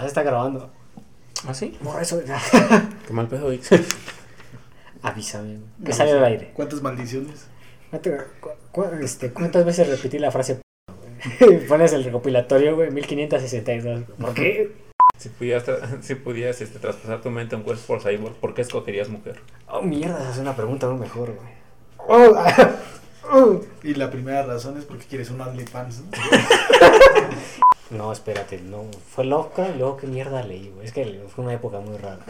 Ah, se está grabando. ¿Ah, sí? No, eso. Qué mal pedo, Vix. Avísame. Que sale al aire. ¿Cuántas maldiciones? ¿Cuánto- cu- cu- este, ¿Cuántas veces repetí la frase? p- güey? Pones el recopilatorio, güey, 1562. ¿Por qué? Si pudieras, tra- si pudieras este, traspasar tu mente a un cuerpo por cyborg, ¿por qué escogerías mujer? Oh, mierda, esa es una pregunta aún mejor, güey. Oh, ah, oh. Y la primera razón es porque quieres un OnlyFans. ¿no? No, espérate, no. Fue loca y luego qué mierda leí, güey. Es que fue una época muy rara.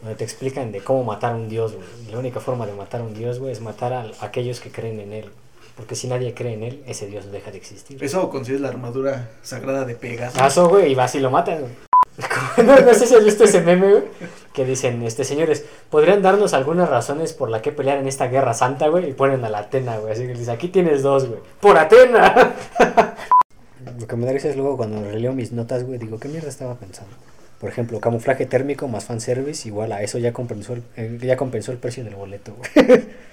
Donde te explican de cómo matar a un dios, güey. La única forma de matar a un dios, güey, es matar a aquellos que creen en él. Porque si nadie cree en él, ese dios deja de existir. Eso consigues la armadura sagrada de Pegaso. Caso, güey, y vas y lo matas, güey. No, no sé si has visto ese meme, güey. Que dicen, este, señores, ¿podrían darnos algunas razones por la que pelear en esta guerra santa, güey? Y ponen a la Atena, güey. Así que dice, aquí tienes dos, güey. ¡Por Atena! Lo que me da es luego cuando releo mis notas, güey, digo, ¿qué mierda estaba pensando? Por ejemplo, camuflaje térmico más fanservice, igual a eso ya compensó el, eh, ya compensó el precio del boleto, güey.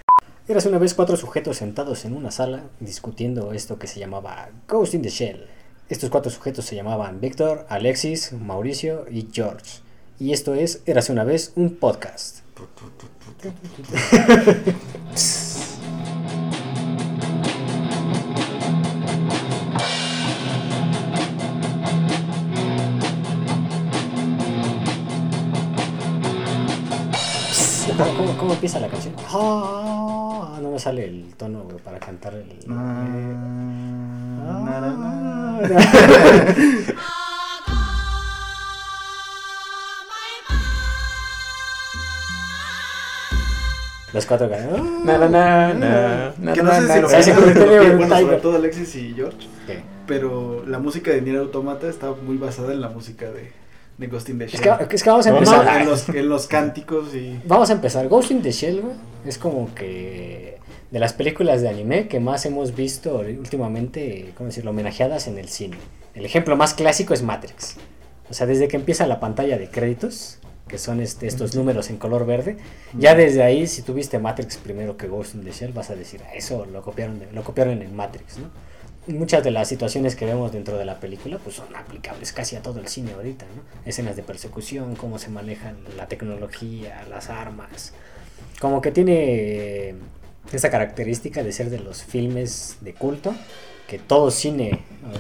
Eras una vez cuatro sujetos sentados en una sala discutiendo esto que se llamaba Ghost in the Shell. Estos cuatro sujetos se llamaban Víctor, Alexis, Mauricio y George. Y esto es Érase una vez un podcast. ¿Cómo, cómo- cómo empieza la canción? Ah, no me sale el tono güey, para cantar el... Los cuatro ganan. Na, na, na, na, Que no sé si lo que, bueno, sobre tiger. todo Alexis y George. Pero la música de Nier Automata está muy basada en la música de, de Ghost in the Es Shell. que, es que vamos a empezar. no, en, los, en los cánticos y... Vamos a empezar. Ghost in the Shell, güey, es como que de las películas de anime que más hemos visto últimamente, ¿cómo decirlo?, homenajeadas en el cine. El ejemplo más clásico es Matrix. O sea, desde que empieza la pantalla de créditos, que son este, estos números en color verde, ya desde ahí, si tuviste Matrix primero que Ghost in the Shell, vas a decir, "Ah, eso lo copiaron, de- lo copiaron en Matrix, ¿no? Y muchas de las situaciones que vemos dentro de la película pues son aplicables casi a todo el cine ahorita, ¿no? Escenas de persecución, cómo se manejan la tecnología, las armas. Como que tiene eh, esa característica de ser de los filmes de culto que todo cine,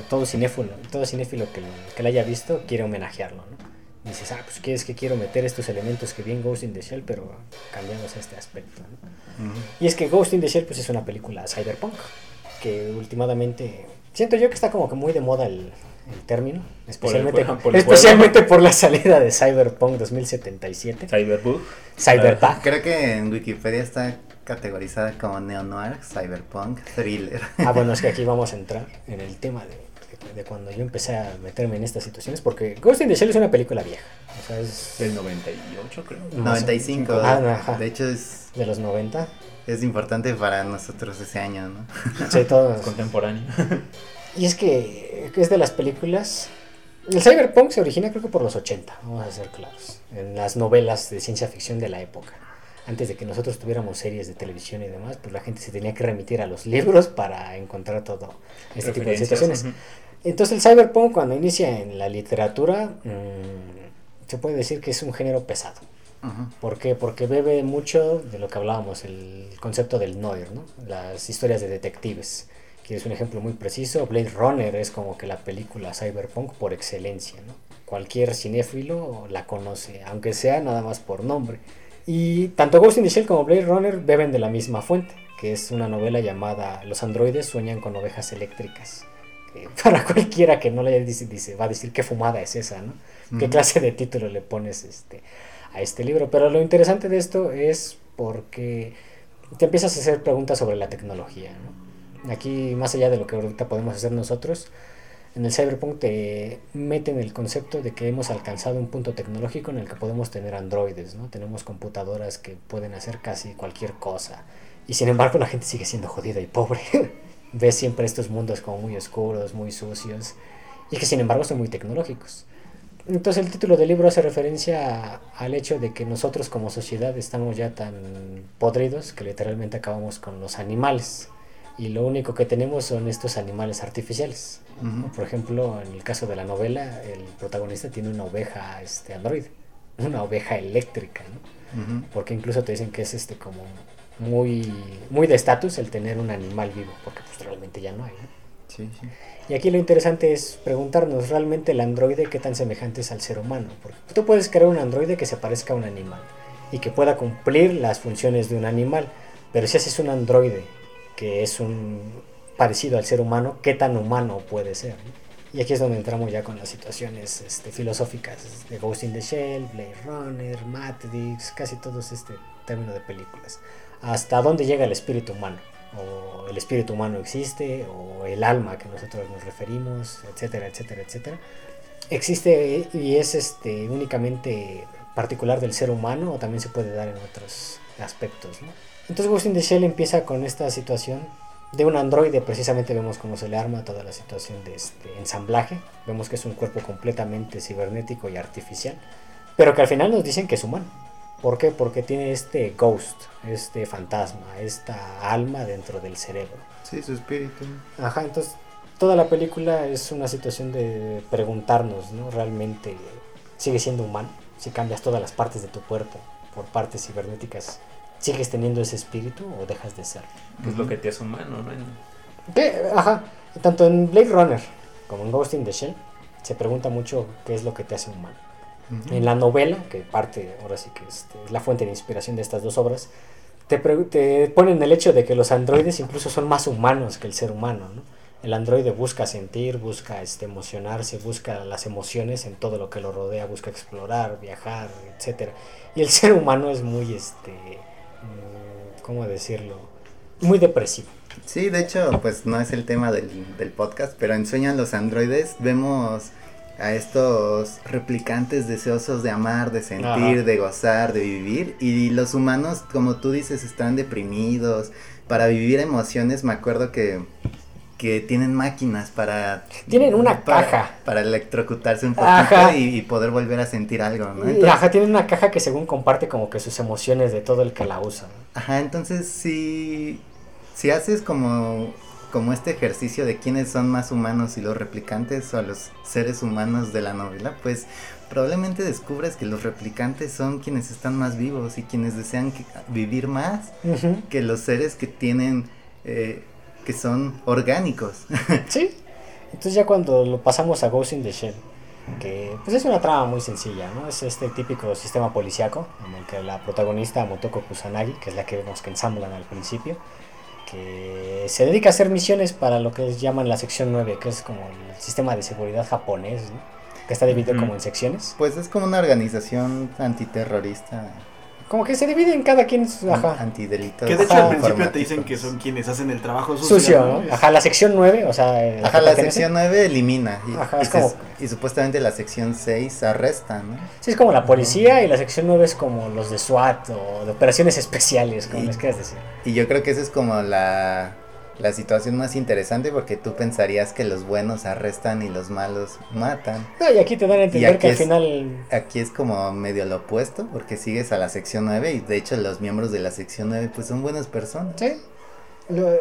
todo cinéfilo, todo cinéfilo que, lo- que lo haya visto quiere homenajearlo, ¿no? Dices, ah, pues quieres que quiero meter estos elementos que vi en Ghost in the Shell, pero cambiamos este aspecto, ¿no? Y es que Ghost in the Shell pues es una película cyberpunk que últimamente siento yo que está como que muy de moda el, el término, especialmente por- por el especialmente por la salida de Cyberpunk 2077, Cyberbug. Cyberpunk. Creo que en Wikipedia está categorizada como neo-noir, cyberpunk, thriller. Ah, bueno, es que aquí vamos a entrar en el tema de, de- de cuando yo empecé a meterme en estas situaciones, porque Ghost in the Shell es una película vieja, o sea, es Del 98, creo. más- 95. Ah, no, ajá. de hecho, es, de los 90. Es importante para nosotros ese año, ¿no? Sí, todos. Contemporáneo. Y es que es de las películas. El cyberpunk se origina creo que por los 80, vamos a ser claros. En las novelas de ciencia ficción de la época. Antes de que nosotros tuviéramos series de televisión y demás, pues la gente se tenía que remitir a los libros para encontrar todo este tipo de situaciones. Entonces el cyberpunk cuando inicia en la literatura, mm, se puede decir que es un género pesado. Ujú. ¿Por qué? Porque bebe mucho de lo que hablábamos, el concepto del noir, ¿no? Las historias de detectives. Que es un ejemplo muy preciso. Blade Runner es como que la película cyberpunk por excelencia, ¿no? Cualquier cinéfilo la conoce, aunque sea nada más por nombre. Y tanto Ghost in the Shell como Blade Runner beben de la misma fuente, que es una novela llamada Los androides sueñan con ovejas eléctricas. Que para cualquiera que no la haya dice, dice, va a decir qué fumada es esa, ¿no? ¿Qué clase de título le pones este, a este libro? Pero lo interesante de esto es porque te empiezas a hacer preguntas sobre la tecnología, ¿no? Aquí, más allá de lo que ahorita podemos hacer nosotros, en el cyberpunk te meten el concepto de que hemos alcanzado un punto tecnológico en el que podemos tener androides, ¿no? Tenemos computadoras que pueden hacer casi cualquier cosa. Y sin embargo la gente sigue siendo jodida y pobre. Ves siempre estos mundos como muy oscuros, muy sucios, y que sin embargo son muy tecnológicos. Entonces el título del libro hace referencia a- al hecho de que nosotros como sociedad estamos ya tan podridos que literalmente acabamos con los animales. y lo único que tenemos son estos animales artificiales. Por ejemplo, en el caso de la novela, el protagonista tiene una oveja este, androide, una oveja eléctrica, ¿no? Porque incluso te dicen que es este como muy, muy de estatus el tener un animal vivo, porque pues realmente ya no hay. ¿no? Sí, sí. Y aquí lo interesante es preguntarnos realmente el androide qué tan semejante es al ser humano. Porque tú puedes crear un androide que se parezca a un animal y que pueda cumplir las funciones de un animal. Pero si haces un androide que es un parecido al ser humano, ¿qué tan humano puede ser? Y aquí es donde entramos ya con las situaciones este, filosóficas de Ghost in the Shell, Blade Runner, Matrix, casi todos este término de películas. ¿Hasta dónde llega el espíritu humano? O el espíritu humano existe, o el alma que nosotros nos referimos, etcétera, etcétera, etcétera. Existe y es este únicamente particular del ser humano o también se puede dar en otros aspectos. Entonces Ghost in the Shell empieza con esta situación de un androide, precisamente vemos cómo se le arma toda la situación de este ensamblaje, vemos que es un cuerpo completamente cibernético y artificial, pero que al final nos dicen que es humano. ¿Por qué? Porque tiene este ghost, este fantasma, esta alma dentro del cerebro. Sí, su espíritu. Ajá, entonces toda la película es una situación de preguntarnos, ¿no? ¿Realmente sigue siendo humano? Si cambias todas las partes de tu cuerpo por partes cibernéticas, ¿sigues teniendo ese espíritu o dejas de ser? Que es lo que te hace humano, ¿no? ¿Qué? Ajá, tanto en Blade Runner como en Ghost in the Shell se pregunta mucho qué es lo que te hace humano. Ujú. En la novela, que parte, ahora sí que este, es la fuente de inspiración de estas dos obras, te, te ponen el hecho de que los androides incluso son más humanos que el ser humano, ¿no? El androide busca sentir, busca este, emocionarse, busca las emociones en todo lo que lo rodea, busca explorar, viajar, etcétera. Y el ser humano es muy, este, mm, ¿cómo decirlo? Muy depresivo. Sí, de hecho, pues no es el tema del, del podcast, pero en Sueñan los androides vemos a estos replicantes deseosos de amar, de sentir, Ajá. de gozar, de vivir, y los humanos, como tú dices, están deprimidos. Para vivir emociones, me acuerdo que, que tienen máquinas para... Tienen una para- caja. Para electrocutarse un poquito y, y poder volver a sentir algo, ¿no? Y, Entonces- Ajá, tiene una caja que según comparte como que sus emociones de todo el que la usa. ¿no? Ajá, entonces si, si haces como, como este ejercicio de quiénes son más humanos, si los replicantes o los seres humanos de la novela, pues probablemente descubres que los replicantes son quienes están más vivos y quienes desean que- vivir más que los seres que tienen, eh, que son orgánicos. Sí. Entonces ya cuando lo pasamos a Ghost in the Shell, que pues es una trama muy sencilla, ¿no? Es este típico sistema policiaco en el que la protagonista Motoko Kusanagi, que es la que vemos que ensamblan al principio, que se dedica a hacer misiones para lo que llaman la sección 9, que es como el sistema de seguridad japonés, ¿no? Que está dividido como en secciones. pues es como una organización antiterrorista, Como que se divide en cada quien. Ajá. antidelitos. Que de hecho Ajá. al principio te dicen que son quienes hacen el trabajo sucio. Sucio, ¿no? ¿no? Ajá, la sección 9, o sea... eh, Ajá, la sección 9 elimina y, Ajá, y es se- como- y supuestamente la sección 6 arresta, ¿no? Sí, es como la policía y la sección 9 es como los de SWAT o de operaciones especiales, como Y- les quieras decir. Y yo creo que esa es como la, la situación más interesante porque tú pensarías que los buenos arrestan y los malos matan. No, y aquí te dan a entender que al es- final... Aquí es como medio lo opuesto porque sigues a la sección 9 y de hecho los miembros de la sección 9 pues son buenas personas. Sí.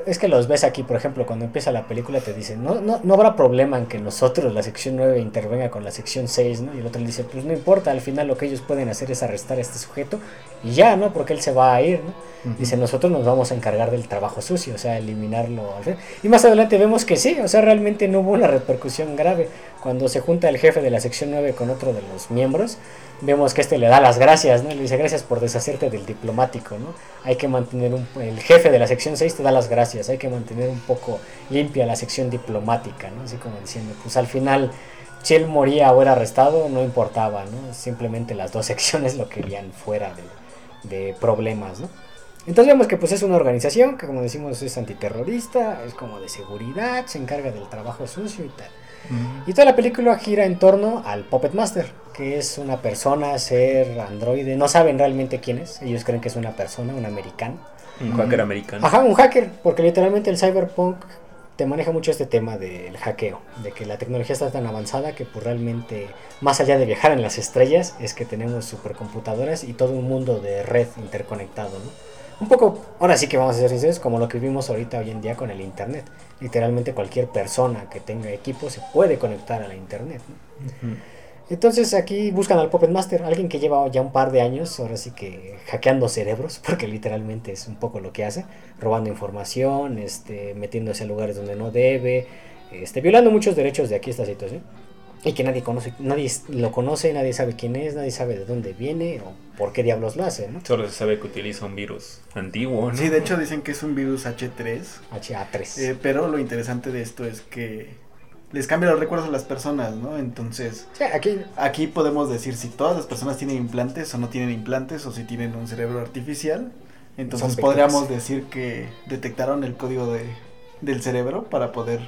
Es que los ves aquí, por ejemplo, cuando empieza la película te dicen, no, no, no habrá problema en que nosotros, la sección 9, intervenga con la sección 6, ¿no? Y el otro le dice, pues no importa, al final lo que ellos pueden hacer es arrestar a este sujeto y ya, ¿no? Porque él se va a ir, ¿no? Dice, nosotros nos vamos a encargar del trabajo sucio, o sea, eliminarlo. al fin". Y más adelante vemos que sí, o sea, realmente no hubo una repercusión grave. Cuando se junta el jefe de la sección 9 con otro de los miembros, vemos que este le da las gracias, ¿no? Le dice, gracias por deshacerte del diplomático, ¿no? Hay que mantener un... El jefe de la sección 6 te da las gracias, hay que mantener un poco limpia la sección diplomática, ¿no? Así como diciendo, pues al final... Si él moría o era arrestado, no importaba, ¿no? Simplemente las dos secciones lo querían fuera de, de problemas, ¿no? Entonces vemos que pues es una organización que como decimos es antiterrorista, es como de seguridad, se encarga del trabajo sucio y tal. Y toda la película gira en torno al Puppet Master, que es una persona, ser androide, no saben realmente quién es, ellos creen que es una persona, un americano. Un hacker americano. Ajá, un hacker, porque literalmente el cyberpunk te maneja mucho este tema del hackeo, de que la tecnología está tan avanzada que pues realmente, más allá de viajar en las estrellas, es que tenemos supercomputadoras y todo un mundo de red interconectado, ¿no? un poco, ahora sí que vamos a ser sinceros, como lo que vimos ahorita hoy en día con el Internet. Literalmente cualquier persona que tenga equipo se puede conectar a la Internet. ¿no? Entonces aquí buscan al Puppet Master, alguien que lleva ya un par de años, ahora sí que hackeando cerebros, porque literalmente es un poco lo que hace, robando información, este, metiéndose a lugares donde no debe, este, violando muchos derechos de aquí esta situación. Y que nadie conoce, nadie lo conoce, nadie sabe quién es, nadie sabe de dónde viene o por qué diablos lo hace, ¿no? Solo se sabe que utiliza un virus antiguo, ¿no? Sí, de hecho dicen que es un virus H3. HA3. eh, pero lo interesante de esto es que les cambia los recuerdos a las personas, ¿no? Entonces, Sí, aquí aquí podemos decir si todas las personas tienen implantes o no tienen implantes o si tienen un cerebro artificial. Entonces podríamos decir que detectaron el código de, del cerebro para poder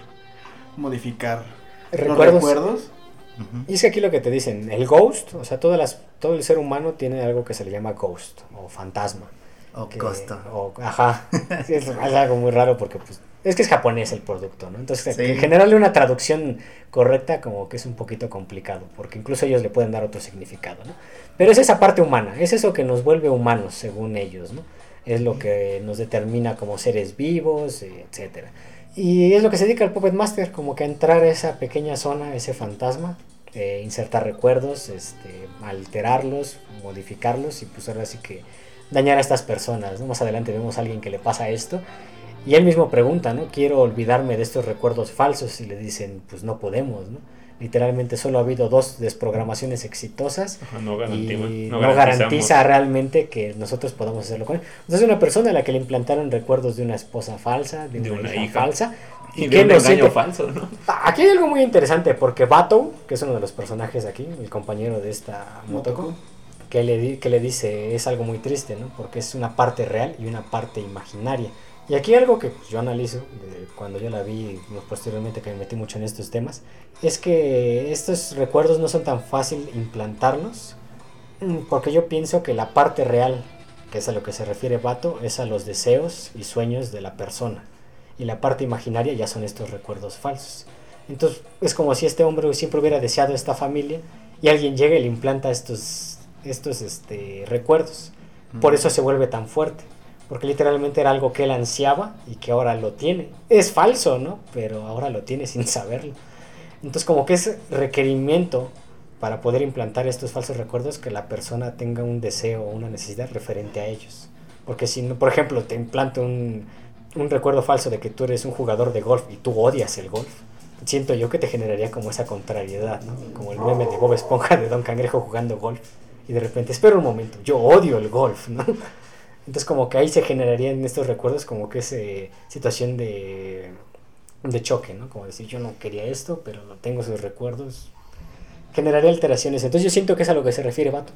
modificar recuerdos. los recuerdos. Y es que aquí lo que te dicen, el ghost, o sea, todas las, todo el ser humano tiene algo que se le llama ghost o fantasma. O que- o- ajá. Es algo muy raro porque pues es que es japonés el producto, ¿no? Entonces, Sí. generarle una traducción correcta como que es un poquito complicado, porque incluso ellos le pueden dar otro significado, ¿no? Pero es esa parte humana, es eso que nos vuelve humanos, según ellos, ¿no? Es lo que nos determina como seres vivos, eh, etcétera. Y es lo que se dedica el Puppet Master, como que a entrar a esa pequeña zona, ese fantasma, eh, insertar recuerdos, este, alterarlos, modificarlos y pues ahora sí que dañar a estas personas. ¿no? Más adelante vemos a alguien que le pasa esto y él mismo pregunta, ¿no? Quiero olvidarme de estos recuerdos falsos y le dicen, pues no podemos, ¿no? Literalmente solo ha habido dos desprogramaciones exitosas Ajá, no, y no, garantiza realmente que nosotros podamos hacerlo con él. Entonces una persona a la que le implantaron recuerdos de una esposa falsa, de, De una, una hija, hija. falsa, Y que de un no engaño siente- falso, ¿no? Aquí hay algo muy interesante porque Bato, que es uno de los personajes aquí, el compañero de esta Motoko, Motoko. que le, di- que le dice es algo muy triste, ¿no? Porque es una parte real y una parte imaginaria. Y aquí algo que pues, yo analizo de cuando yo la vi y posteriormente que me metí mucho en estos temas, es que estos recuerdos no son tan fácil implantarlos, mm, porque yo pienso que la parte real, que es a lo que se refiere Bato, es a los deseos y sueños de la persona. Y la parte imaginaria ya son estos recuerdos falsos. Entonces es como si este hombre siempre hubiera deseado esta familia y alguien llega y le implanta estos, estos este, recuerdos. Por eso se vuelve tan fuerte. Porque literalmente era algo que él ansiaba y que ahora lo tiene. Es falso, ¿no? Pero ahora lo tiene sin saberlo. Entonces como que es requerimiento para poder implantar estos falsos recuerdos que la persona tenga un deseo o una necesidad referente a ellos. Porque si, no, por ejemplo, te implanto un, un recuerdo falso de que tú eres un jugador de golf y tú odias el golf, siento yo que te generaría como esa contrariedad, ¿no? Como el meme de Bob Esponja de Don Cangrejo jugando golf. Y de repente, espera un momento, yo odio el golf, ¿no? Entonces como que ahí se generaría en estos recuerdos como que esa situación de, de choque, ¿no? Como decir, yo no quería esto, pero no tengo esos recuerdos. Generaría alteraciones. Entonces yo siento que es a lo que se refiere Vato.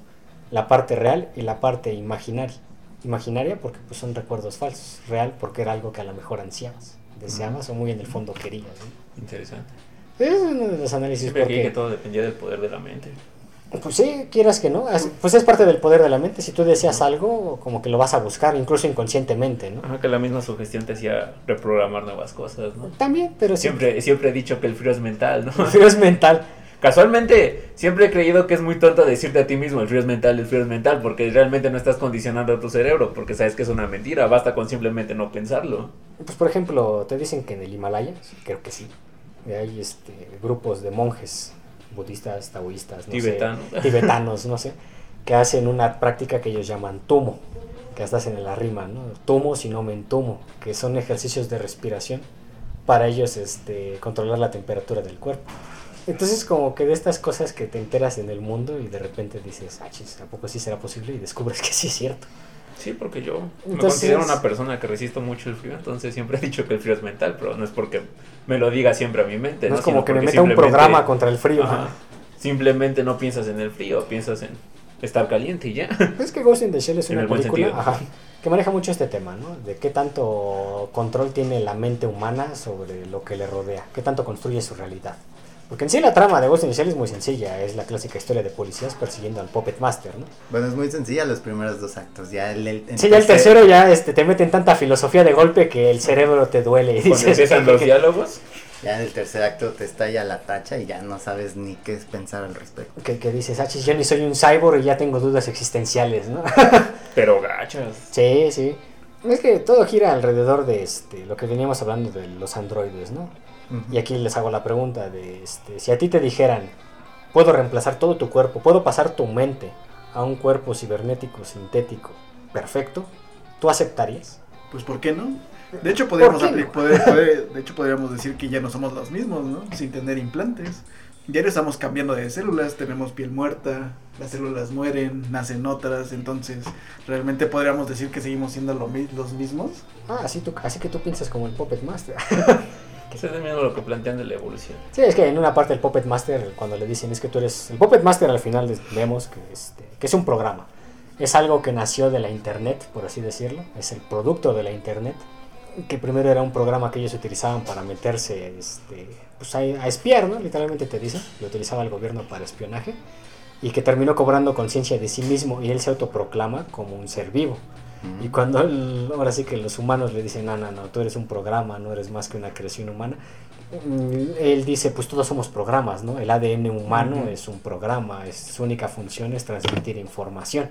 La parte real y la parte imaginaria. Imaginaria porque pues, son recuerdos falsos. Real porque era algo que a lo mejor ansiabas, deseabas o muy en el fondo querías. ¿no? Interesante. Es uno de los análisis Siempre creí que porque, todo dependía del poder de la mente. Pues sí, quieras que no, es- pues es parte del poder de la mente. Si tú deseas algo, como que lo vas a buscar, incluso inconscientemente, ¿no? Ajá, que la misma sugestión te hacía reprogramar nuevas cosas, ¿no? También, pero siempre, Siempre, siempre he dicho que el frío es mental, ¿no? pero es mental. Casualmente, siempre he creído que es muy tonto decirte a ti mismo el frío es mental, el frío es mental, porque realmente no estás condicionando a tu cerebro, porque sabes que es una mentira, basta con simplemente no pensarlo. Pues por ejemplo, te dicen que en el Himalaya, creo que sí, hay este, grupos de monjes budistas, taoístas, no sé, Tibetanos. tibetanos, no sé, que hacen una práctica que ellos llaman tumo, que hasta hacen en la rima, ¿no? Tumo si no me entumo, que son ejercicios de respiración para ellos este, controlar la temperatura del cuerpo. Entonces como que de estas cosas que te enteras en el mundo y de repente dices, ah, chis, ¿a poco sí será posible? Y descubres que sí es cierto. Sí, porque yo me considero una persona que resisto mucho el frío, entonces siempre he dicho que el frío es mental, pero no es porque me lo diga siempre a mi mente. No, ¿no? es como Sino que me meta un programa contra el frío. Ajá. Simplemente no piensas en el frío, piensas en estar caliente y ya. Es que Ghost in the Shell es En una película ajá, que maneja mucho este tema, ¿no? De qué tanto control tiene la mente humana sobre lo que le rodea, qué tanto construye su realidad. Porque en sí la trama de Ghost in the Shell es muy sencilla, es la clásica historia de policías persiguiendo al Puppet Master, ¿no? Bueno, es muy sencilla los primeros dos actos. Ya el, el- Sí, ya el tercero ya este, te meten tanta filosofía de golpe que el cerebro te duele. Y Cuando dices, empiezan los diálogos, Ya en el tercer acto te estalla la tacha y ya no sabes ni qué pensar al respecto. que, que dices, ah, yo ni soy un cyborg y ya tengo dudas existenciales, ¿no? pero gachas. Sí, sí. Es que todo gira alrededor de este, lo que veníamos hablando de los androides, ¿no? Y aquí les hago la pregunta de, este, si a ti te dijeran, puedo reemplazar todo tu cuerpo, puedo pasar tu mente a un cuerpo cibernético, sintético, perfecto, ¿tú aceptarías? Pues ¿por qué no? De hecho, podríamos, ¿Por qué apli- poder- poder- de hecho, podríamos decir que ya no somos los mismos, ¿no? Sin tener implantes. Ya no estamos cambiando de células, tenemos piel muerta, las células mueren, nacen otras, entonces realmente podríamos decir que seguimos siendo lo mi- los mismos. Ah, así, tú, así que tú piensas como el Puppet Master. Eso es mismo lo que plantean de la evolución. Sí, es que en una parte el Puppet Master, cuando le dicen es que tú eres... El Puppet Master al final vemos que, este, que es un programa. Es algo que nació de la Internet, por así decirlo. Es el producto de la Internet. Que primero era un programa que ellos utilizaban para meterse este, pues a, a espiar, ¿no? Literalmente te dicen. Lo utilizaba el gobierno para espionaje. Y que terminó cobrando conciencia de sí mismo y él se autoproclama como un ser vivo. Y cuando ahora sí que los humanos le dicen, no, no, no, tú eres un programa, no eres más que una creación humana, mm, él dice, pues todos somos programas, ¿no? El ADN humano es un programa, es, su única función es transmitir información.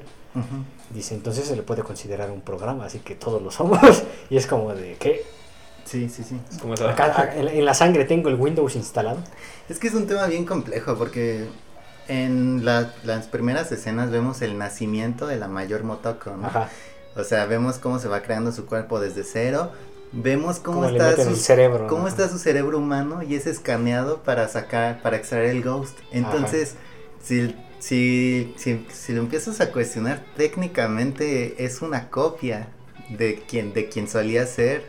Dice, entonces se le puede considerar un programa, así que todos lo somos. y es como de, ¿qué? Sí, sí, sí. Acá, en, en la sangre tengo el Windows instalado. Es que es un tema bien complejo porque en la- las primeras escenas vemos el nacimiento de la mayor Motoko, ¿no? Ajá. O sea, vemos cómo se va creando su cuerpo desde cero, vemos cómo, está su cerebro. cómo ¿no? está su cerebro humano y es escaneado para sacar, para extraer el ghost. Entonces, si, si, si, si lo empiezas a cuestionar, técnicamente es una copia de quien, de quien solía ser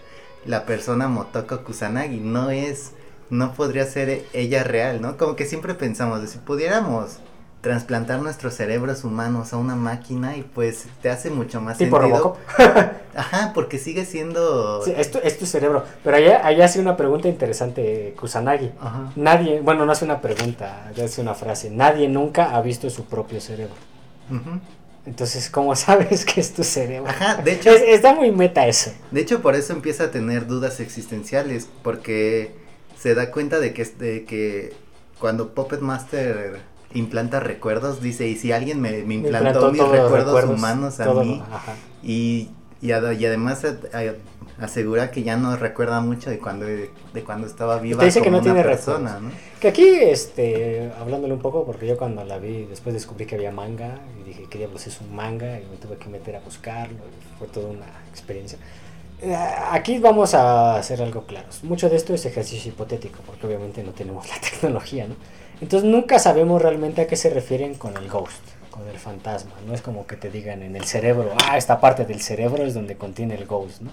la persona Motoko Kusanagi. No es, no podría ser ella real, ¿no? Como que siempre pensamos, de si pudiéramos trasplantar nuestros cerebros humanos a una máquina y pues te hace mucho más Tipo sentido. Ajá, porque sigue siendo... Sí, es, tu, es tu cerebro. Pero allá, allá hace una pregunta interesante Kusanagi. Ajá. Nadie, bueno, no hace una pregunta, hace una frase. Nadie nunca ha visto su propio cerebro. Ujú. Entonces, ¿cómo sabes que es tu cerebro? Ajá, de hecho, Es- está muy meta eso. de hecho por eso empieza a tener dudas existenciales, porque se da cuenta de que, de que cuando Puppet Master implanta recuerdos, dice, y si alguien me, me implantó, mis recuerdos, humanos a todo- mí, y, y, ad- y además a- a- asegura que ya no recuerda mucho de cuando, de, cuando estaba viva te dice que no una tiene persona, ¿no? Que aquí, este, hablándole un poco, porque yo cuando la vi, después descubrí que había manga, y dije, ¿qué diablos es un manga? Y me tuve que meter a buscarlo, y fue toda una experiencia. Eh, Aquí vamos a hacer algo claro. Mucho de esto es ejercicio hipotético, porque obviamente no tenemos la tecnología, ¿no? Entonces nunca sabemos realmente a qué se refieren con el ghost, con el fantasma. No es como que te digan en el cerebro, ah, esta parte del cerebro es donde contiene el ghost, ¿no?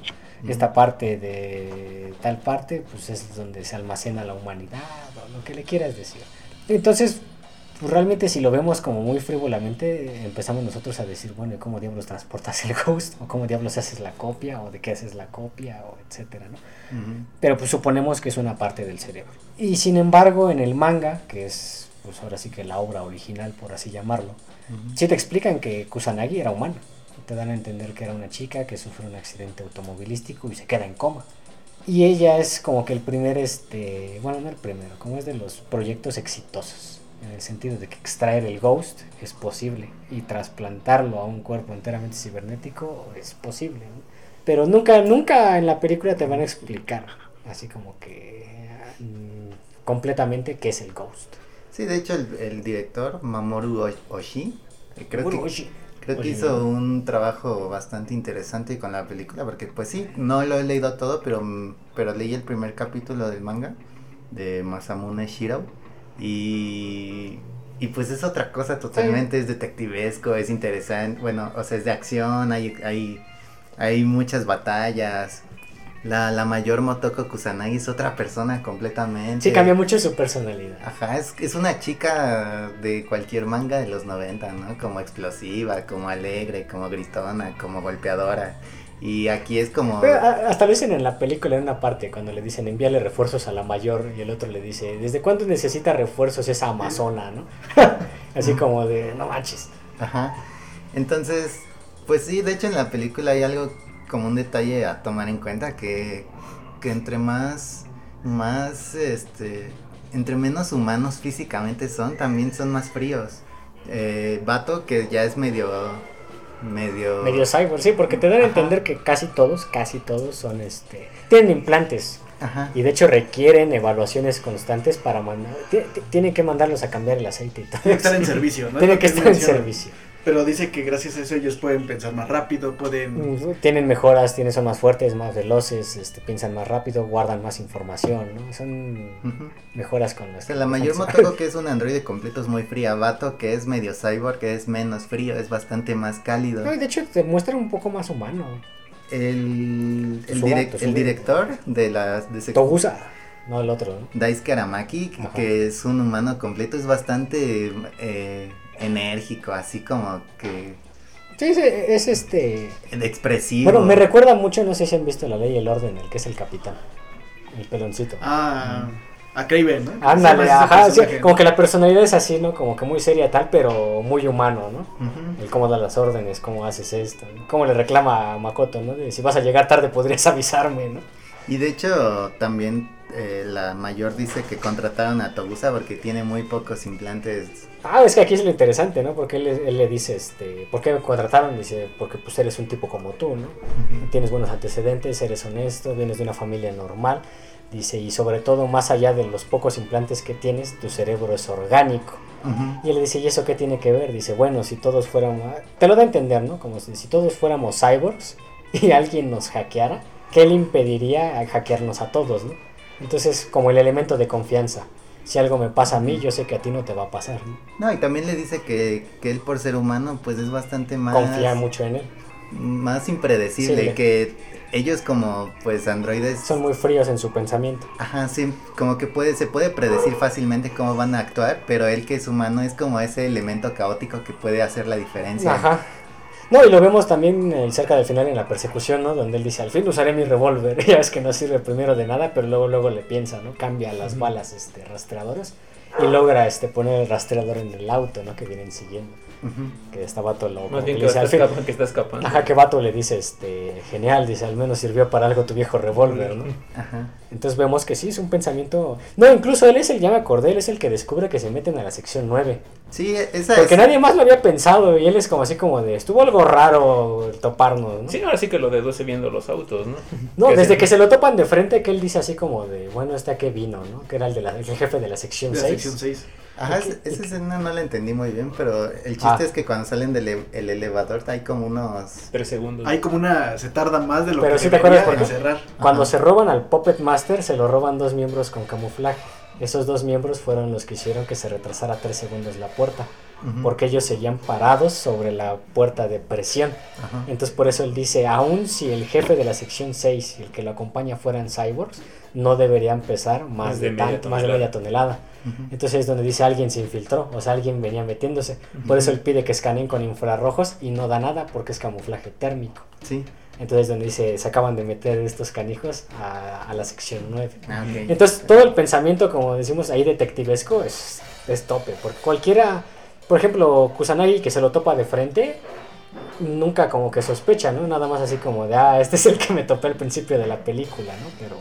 Esta parte de tal parte, pues es donde se almacena la humanidad, o lo que le quieras decir. Entonces, pues realmente si lo vemos como muy frívolamente, empezamos nosotros a decir, bueno, ¿y cómo diablos transportas el ghost? ¿O cómo diablos haces la copia? ¿O de qué haces la copia? O etcétera, ¿no? Ujú. Pero pues suponemos que es una parte del cerebro. Y sin embargo, en el manga, que es pues ahora sí que la obra original, por así llamarlo, Ujú. sí te explican que Kusanagi era humana. Te dan a entender que era una chica que sufre un accidente automovilístico y se queda en coma. Y ella es como que el primer, este, bueno, no el primero, como es de los proyectos exitosos. En el sentido de que extraer el ghost es posible y trasplantarlo a un cuerpo enteramente cibernético es posible. ¿no? Pero nunca, nunca en la película te van a explicar, así como que mm, completamente qué es el ghost. Sí, de hecho el, el director Mamoru O- Oshii, eh, creo que, Oye, creo que hizo ¿no? un trabajo bastante interesante con la película, porque pues sí, no lo he leído todo, pero, mm, pero leí el primer capítulo del manga de Masamune Shiro y, y pues es otra cosa totalmente, es detectivesco, es interesante, bueno, o sea, es de acción, hay, hay, hay muchas batallas. La, la mayor Motoko Kusanagi es otra persona completamente. Sí, cambia mucho su personalidad. Ajá, es, es una chica de cualquier manga de los 90, ¿no? Como explosiva, como alegre, como gritona, como golpeadora. Y aquí es como... Pero, hasta lo dicen en la película en una parte, cuando le dicen envíale refuerzos a la mayor y el otro le dice, ¿desde cuándo necesita refuerzos esa amazona, no? Así como de, no manches. Ajá. Entonces, pues sí, de hecho en la película hay algo como un detalle a tomar en cuenta que, que entre más, más, este, entre menos humanos físicamente son, también son más fríos. Eh, Vato, que ya es medio, medio... Medio cyborg, sí, porque te dan a entender que casi todos, casi todos son este. Tienen implantes. Ajá. Y de hecho requieren evaluaciones constantes para mandar. ti- ti- Tienen que mandarlos a cambiar el aceite y todo. Tiene que estar en servicio, ¿no? Tienen que estar en servicio. Pero dice que gracias a eso ellos pueden pensar más rápido, pueden... Mm, Tienen mejoras, tienen, son más fuertes, más veloces, este, piensan más rápido, guardan más información, ¿no? Son mejoras con las sea, la mayor Motoko que es un androide completo es muy fría. Vato que es medio cyborg, que es menos frío, es bastante más cálido. No, y de hecho te muestran un poco más humano. El, el, direc- director de la de ese- Togusa, no el otro, ¿no? Daisuke Aramaki, que, que es un humano completo, es bastante eh, enérgico, así como que Sí, es, es este. expresivo. Bueno, me recuerda mucho, no sé si han visto la ley y el orden, el que es el capitán. El peloncito. Ah, a Craven, ¿no? Ándale, ajá, sí, como que la personalidad es así, ¿no? Como que muy seria tal, pero muy humano, ¿no? Ujú. El cómo da las órdenes, cómo haces esto, ¿no? cómo le reclama a Makoto, ¿no? De si vas a llegar tarde podrías avisarme, ¿no? Y de hecho, también eh, la mayor dice que contrataron a Togusa porque tiene muy pocos implantes. Ah, es que aquí es lo interesante, ¿no? Porque él, él le dice, este, ¿por qué me contrataron? Dice, porque pues eres un tipo como tú, ¿no? Tienes buenos antecedentes, eres honesto, vienes de una familia normal. Dice, y sobre todo, más allá de los pocos implantes que tienes, tu cerebro es orgánico. Y él le dice, ¿y eso qué tiene que ver? Dice, bueno, si todos fuéramos... Te lo da a entender, ¿no? Como si, si todos fuéramos cyborgs y alguien nos hackeara, ¿qué le impediría a hackearnos a todos, ¿no? Entonces, como el elemento de confianza. Si algo me pasa a mí, yo sé que a ti no te va a pasar, ¿no? No, y también le dice que, que él por ser humano, pues es bastante más... Confía mucho en él. Más impredecible, Sí. que ellos como pues androides... Son muy fríos en su pensamiento. Ajá, sí, como que puede, se puede predecir fácilmente cómo van a actuar, pero él que es humano es como ese elemento caótico que puede hacer la diferencia. Ajá. No, y lo vemos también eh, cerca del final en la persecución, ¿no? Donde él dice, al fin usaré mi revólver. ya ves que no sirve primero de nada, pero luego luego le piensa, ¿no? Cambia las balas este, rastreadoras y logra este, poner el rastreador en el auto, ¿no? Que vienen siguiendo. Que está Vato lo Más bien que dice, está, al fin- escapando, que está escapando. Ajá, que Vato le dice, este, genial, dice, al menos sirvió para algo tu viejo revólver, ¿no? Ajá. Entonces vemos que sí, es un pensamiento... No, incluso él es el, ya me acordé, él es el que descubre que se meten a la sección 9. Sí, esa Porque es... nadie más lo había pensado y él es como así como de, estuvo algo raro el toparnos, ¿no? Sí, ahora sí que lo deduce viendo los autos, ¿no? No, Que desde se- que se lo topan de frente, que él dice así como de, bueno, ¿este a qué vino, no? Que era el, de la, el jefe de la sección De la 6. sección 6. Ajá, ¿Y qué- es- esa escena no la entendí muy bien, pero el chiste Ah. es que cuando salen del e- el elevador hay como unos... Tres segundos. Hay como una. Se tarda más de lo Pero que sí te acuerdas porque- cerrar. Cuando Ajá. se roban al Puppet Master, se lo roban dos miembros con camuflaje. Esos dos miembros fueron los que hicieron que se retrasara tres segundos la puerta, porque ellos seguían parados sobre la puerta de presión. Ajá. Entonces por eso él dice, aun si el jefe de la sección 6 y el que lo acompaña fueran cyborgs, no deberían pesar más, Más de, de media tanto, más de media tonelada. Ujú. Entonces es donde dice alguien se infiltró, o sea, alguien venía metiéndose. Por eso él pide que escaneen con infrarrojos y no da nada porque es camuflaje térmico. Sí. Entonces donde dice, se acaban de meter estos canijos a, a la sección 9. Ah, ok. Entonces todo el pensamiento, como decimos ahí, detectivesco es, es tope. Porque cualquiera, por ejemplo, Kusanagi que se lo topa de frente, nunca como que sospecha, ¿no? Nada más así como de, ah, este es el que me topé al principio de la película, ¿no? Pero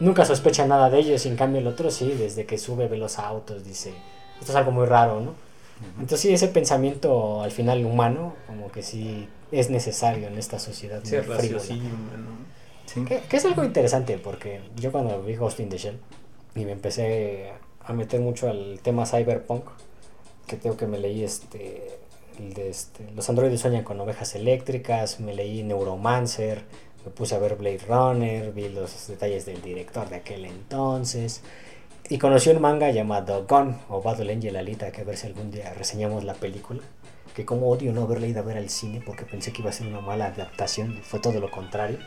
nunca sospecha nada de ellos. y En cambio el otro sí, desde que sube ve los autos, dice, esto es algo muy raro, ¿no? Entonces sí, ese pensamiento al final humano, como que sí es necesario en esta sociedad Sí, frívola. ¿no? Sí. Que, que es algo interesante porque yo cuando vi Ghost in the Shell y me empecé a meter mucho al tema cyberpunk, que tengo que me leí este, el de este, los androides sueñan con ovejas eléctricas, me leí Neuromancer, me puse a ver Blade Runner, vi los detalles del director de aquel entonces y conocí un manga llamado Gun o Battle Angel Alita que a ver si algún día reseñamos la película. Que como odio no haberla ido a ver al cine porque pensé que iba a ser una mala adaptación, fue todo lo contrario.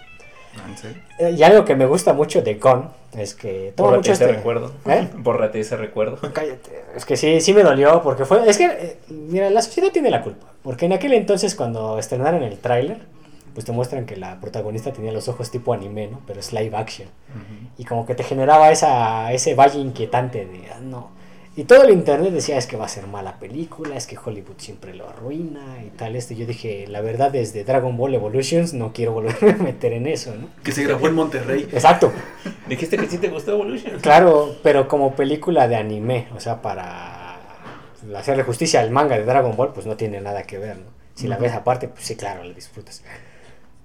Ah, ¿en serio? Eh, Y algo que me gusta mucho de Gon es que toma Bórrate mucho ese este recuerdo. ¿Eh? Bórrate ese recuerdo. Cállate. Es que sí, sí me dolió porque fue. Es que, eh, mira, la sociedad tiene la culpa. Porque en aquel entonces, cuando estrenaron el tráiler, pues te muestran que la protagonista tenía los ojos tipo anime, ¿no? Pero es live action. Y como que te generaba esa, ese valle inquietante de, ah, no. Y todo el internet decía, es que va a ser mala película, es que Hollywood siempre lo arruina y tal. Este, yo dije, la verdad, desde Dragon Ball Evolutions no quiero volverme a meter en eso, ¿no? Que se grabó en Monterrey. Exacto. Dijiste que sí te gustó Evolution. Claro, pero como película de anime, o sea, para hacerle justicia al manga de Dragon Ball, pues no tiene nada que ver, ¿no? Si la ves aparte, pues sí, claro, la disfrutas.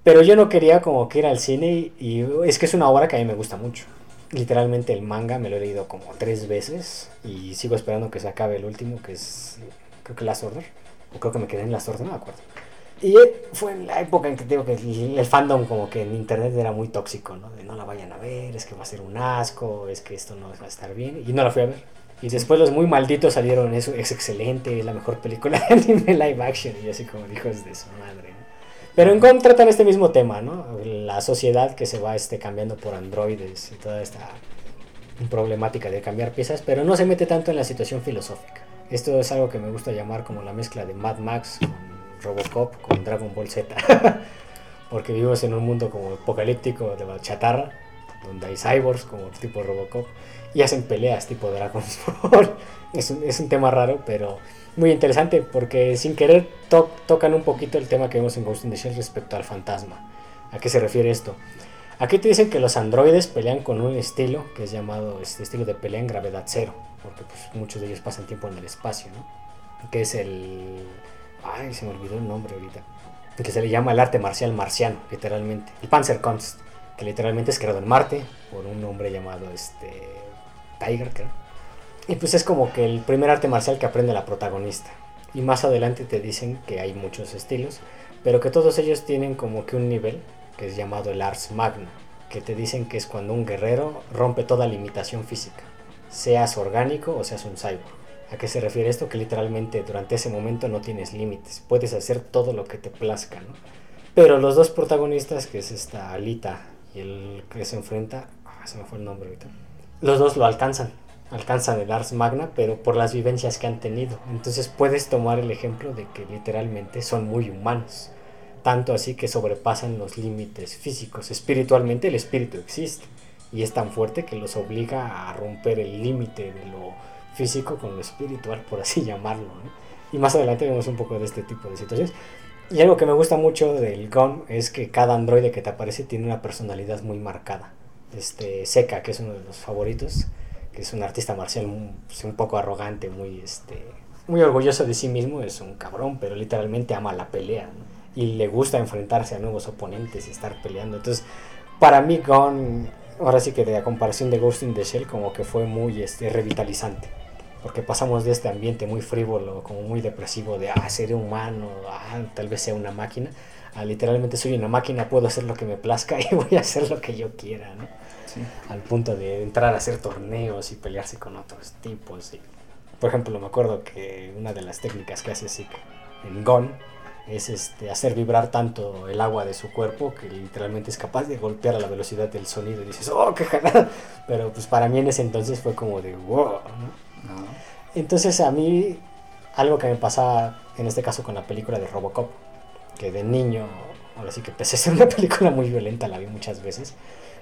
Pero yo no quería como que ir al cine y, y es que es una obra que a mí me gusta mucho. Literalmente el manga me lo he leído como tres veces y sigo esperando que se acabe el último, que es creo que Last Order. O creo que me quedé en Last Order, no me acuerdo. Y fue en la época en que digo que el, fandom como que en internet era muy tóxico, ¿no? De no la vayan a ver, es que va a ser un asco, es que esto no va a estar bien. Y no la fui a ver. Y después los muy malditos salieron, eso es excelente, es la mejor película de anime live action. Y así como hijos de su madre. Pero en Gon tratan este mismo tema, ¿no? La sociedad que se va este, cambiando por androides y toda esta problemática de cambiar piezas, pero no se mete tanto en la situación filosófica. Esto es algo que me gusta llamar como la mezcla de Mad Max con Robocop con Dragon Ball Z. Porque vivimos en un mundo como apocalíptico de chatarra, donde hay cyborgs como tipo Robocop y hacen peleas tipo Dragon Ball. es, un, es un tema raro, pero muy interesante porque sin querer to tocan un poquito el tema que vemos en Ghost in the Shell respecto al fantasma. ¿A qué se refiere esto? Aquí te dicen que los androides pelean con un estilo que es llamado este estilo de pelea en gravedad cero, porque pues, muchos de ellos pasan tiempo en el espacio, ¿no? Que es el... Ay, se me olvidó el nombre ahorita. Que se le llama el arte marcial marciano, literalmente. El Panzerkunst, que literalmente es creado en Marte por un hombre llamado este... Tiger, creo. Y pues es como que el primer arte marcial que aprende la protagonista. Y más adelante te dicen que hay muchos estilos, pero que todos ellos tienen como que un nivel que es llamado el Ars Magna, que te dicen que es cuando un guerrero rompe toda limitación física, seas orgánico o seas un cyborg. ¿A qué se refiere esto? Que literalmente durante ese momento no tienes límites, puedes hacer todo lo que te plazca, ¿no? Pero los dos protagonistas, que es esta Alita y el que se enfrenta, ah, se me fue el nombre ahorita, los dos lo alcanzan, alcanzan el Ars Magna, pero por las vivencias que han tenido. Entonces puedes tomar el ejemplo de que literalmente son muy humanos tanto así que sobrepasan los límites físicos. Espiritualmente el espíritu existe y es tan fuerte que los obliga a romper el límite de lo físico con lo espiritual, por así llamarlo. ¿no? Y más adelante vemos un poco de este tipo de situaciones. Y algo que me gusta mucho del GON es que cada androide que te aparece tiene una personalidad muy marcada. Este Seca, que es uno de los favoritos, que es un artista marcial un, pues, un poco arrogante, muy, este, muy orgulloso de sí mismo, es un cabrón, pero literalmente ama la pelea. ¿no? y le gusta enfrentarse a nuevos oponentes y estar peleando. Entonces, para mí, Gon, ahora sí que de la comparación de Ghost in the Shell, como que fue muy este, revitalizante. Porque pasamos de este ambiente muy frívolo, como muy depresivo, de, ah, seré humano, ah, tal vez sea una máquina, a literalmente soy una máquina, puedo hacer lo que me plazca y voy a hacer lo que yo quiera, ¿no? Sí. Al punto de entrar a hacer torneos y pelearse con otros tipos. Y, por ejemplo, me acuerdo que una de las técnicas que hace Zeke en Gon es este, hacer vibrar tanto el agua de su cuerpo que literalmente es capaz de golpear a la velocidad del sonido y dices, oh, qué jalada. Pero pues para mí en ese entonces fue como de, wow. ¿no? No. Entonces a mí algo que me pasaba en este caso con la película de Robocop, que de niño, ahora sí que pese a ser una película muy violenta, la vi muchas veces,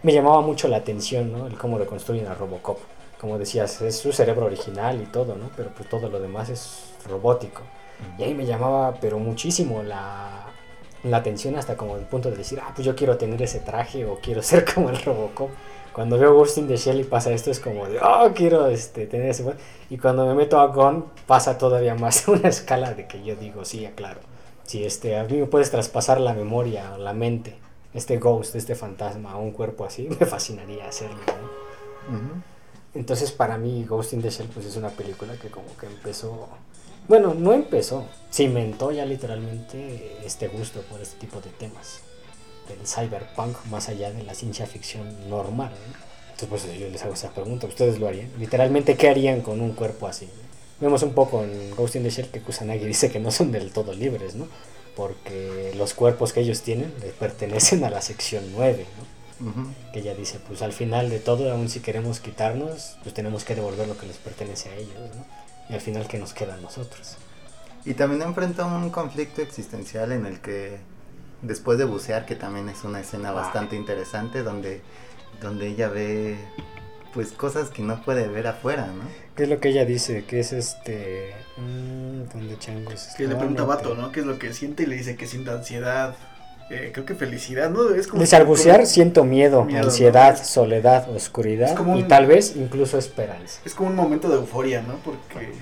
me llamaba mucho la atención, ¿no? El cómo reconstruyen a Robocop. Como decías, es su cerebro original y todo, ¿no? Pero pues todo lo demás es robótico. Y ahí me llamaba, pero muchísimo la, la atención hasta como el punto de decir, ah, pues yo quiero tener ese traje o quiero ser como el Robocop. Cuando veo Ghost in the Shell y pasa esto es como de, oh, quiero este, tener ese... Y cuando me meto a Gon pasa todavía más una escala de que yo digo, sí, claro. Si este, a mí me puedes traspasar la memoria o la mente, este Ghost, este fantasma a un cuerpo así, me fascinaría hacerlo. ¿no? Ujú. Entonces para mí Ghost in the Shell pues es una película que como que empezó bueno, no empezó, cimentó ya literalmente este gusto por este tipo de temas del cyberpunk más allá de la ciencia ficción normal. ¿no? Entonces, pues yo les hago esa pregunta, ¿ustedes lo harían? Literalmente, ¿qué harían con un cuerpo así? Vemos un poco en Ghost in the Shell que Kusanagi dice que no son del todo libres, ¿no? Porque los cuerpos que ellos tienen les pertenecen a la sección 9, ¿no? Ujú. Que ella dice, pues al final de todo, aun si queremos quitarnos, pues tenemos que devolver lo que les pertenece a ellos, ¿no? Y al final, ¿qué nos queda a nosotros? Y también enfrenta un conflicto existencial en el que después de bucear, que también es una escena Ah. bastante interesante, donde, donde ella ve pues cosas que no puede ver afuera, ¿no? ¿Qué es lo que ella dice? Que es este... Mmm, ¿Dónde changos? Que le pregunta a No, Vato, ¿no? ¿Qué es lo que siente? Y le dice que siente ansiedad. eh, creo que felicidad, ¿no? Es como. Dice, al bucear como- siento miedo, Miedo, ansiedad, ¿no? soledad, oscuridad Es como y un- tal vez incluso esperanza. Es como un momento de euforia, ¿no? Porque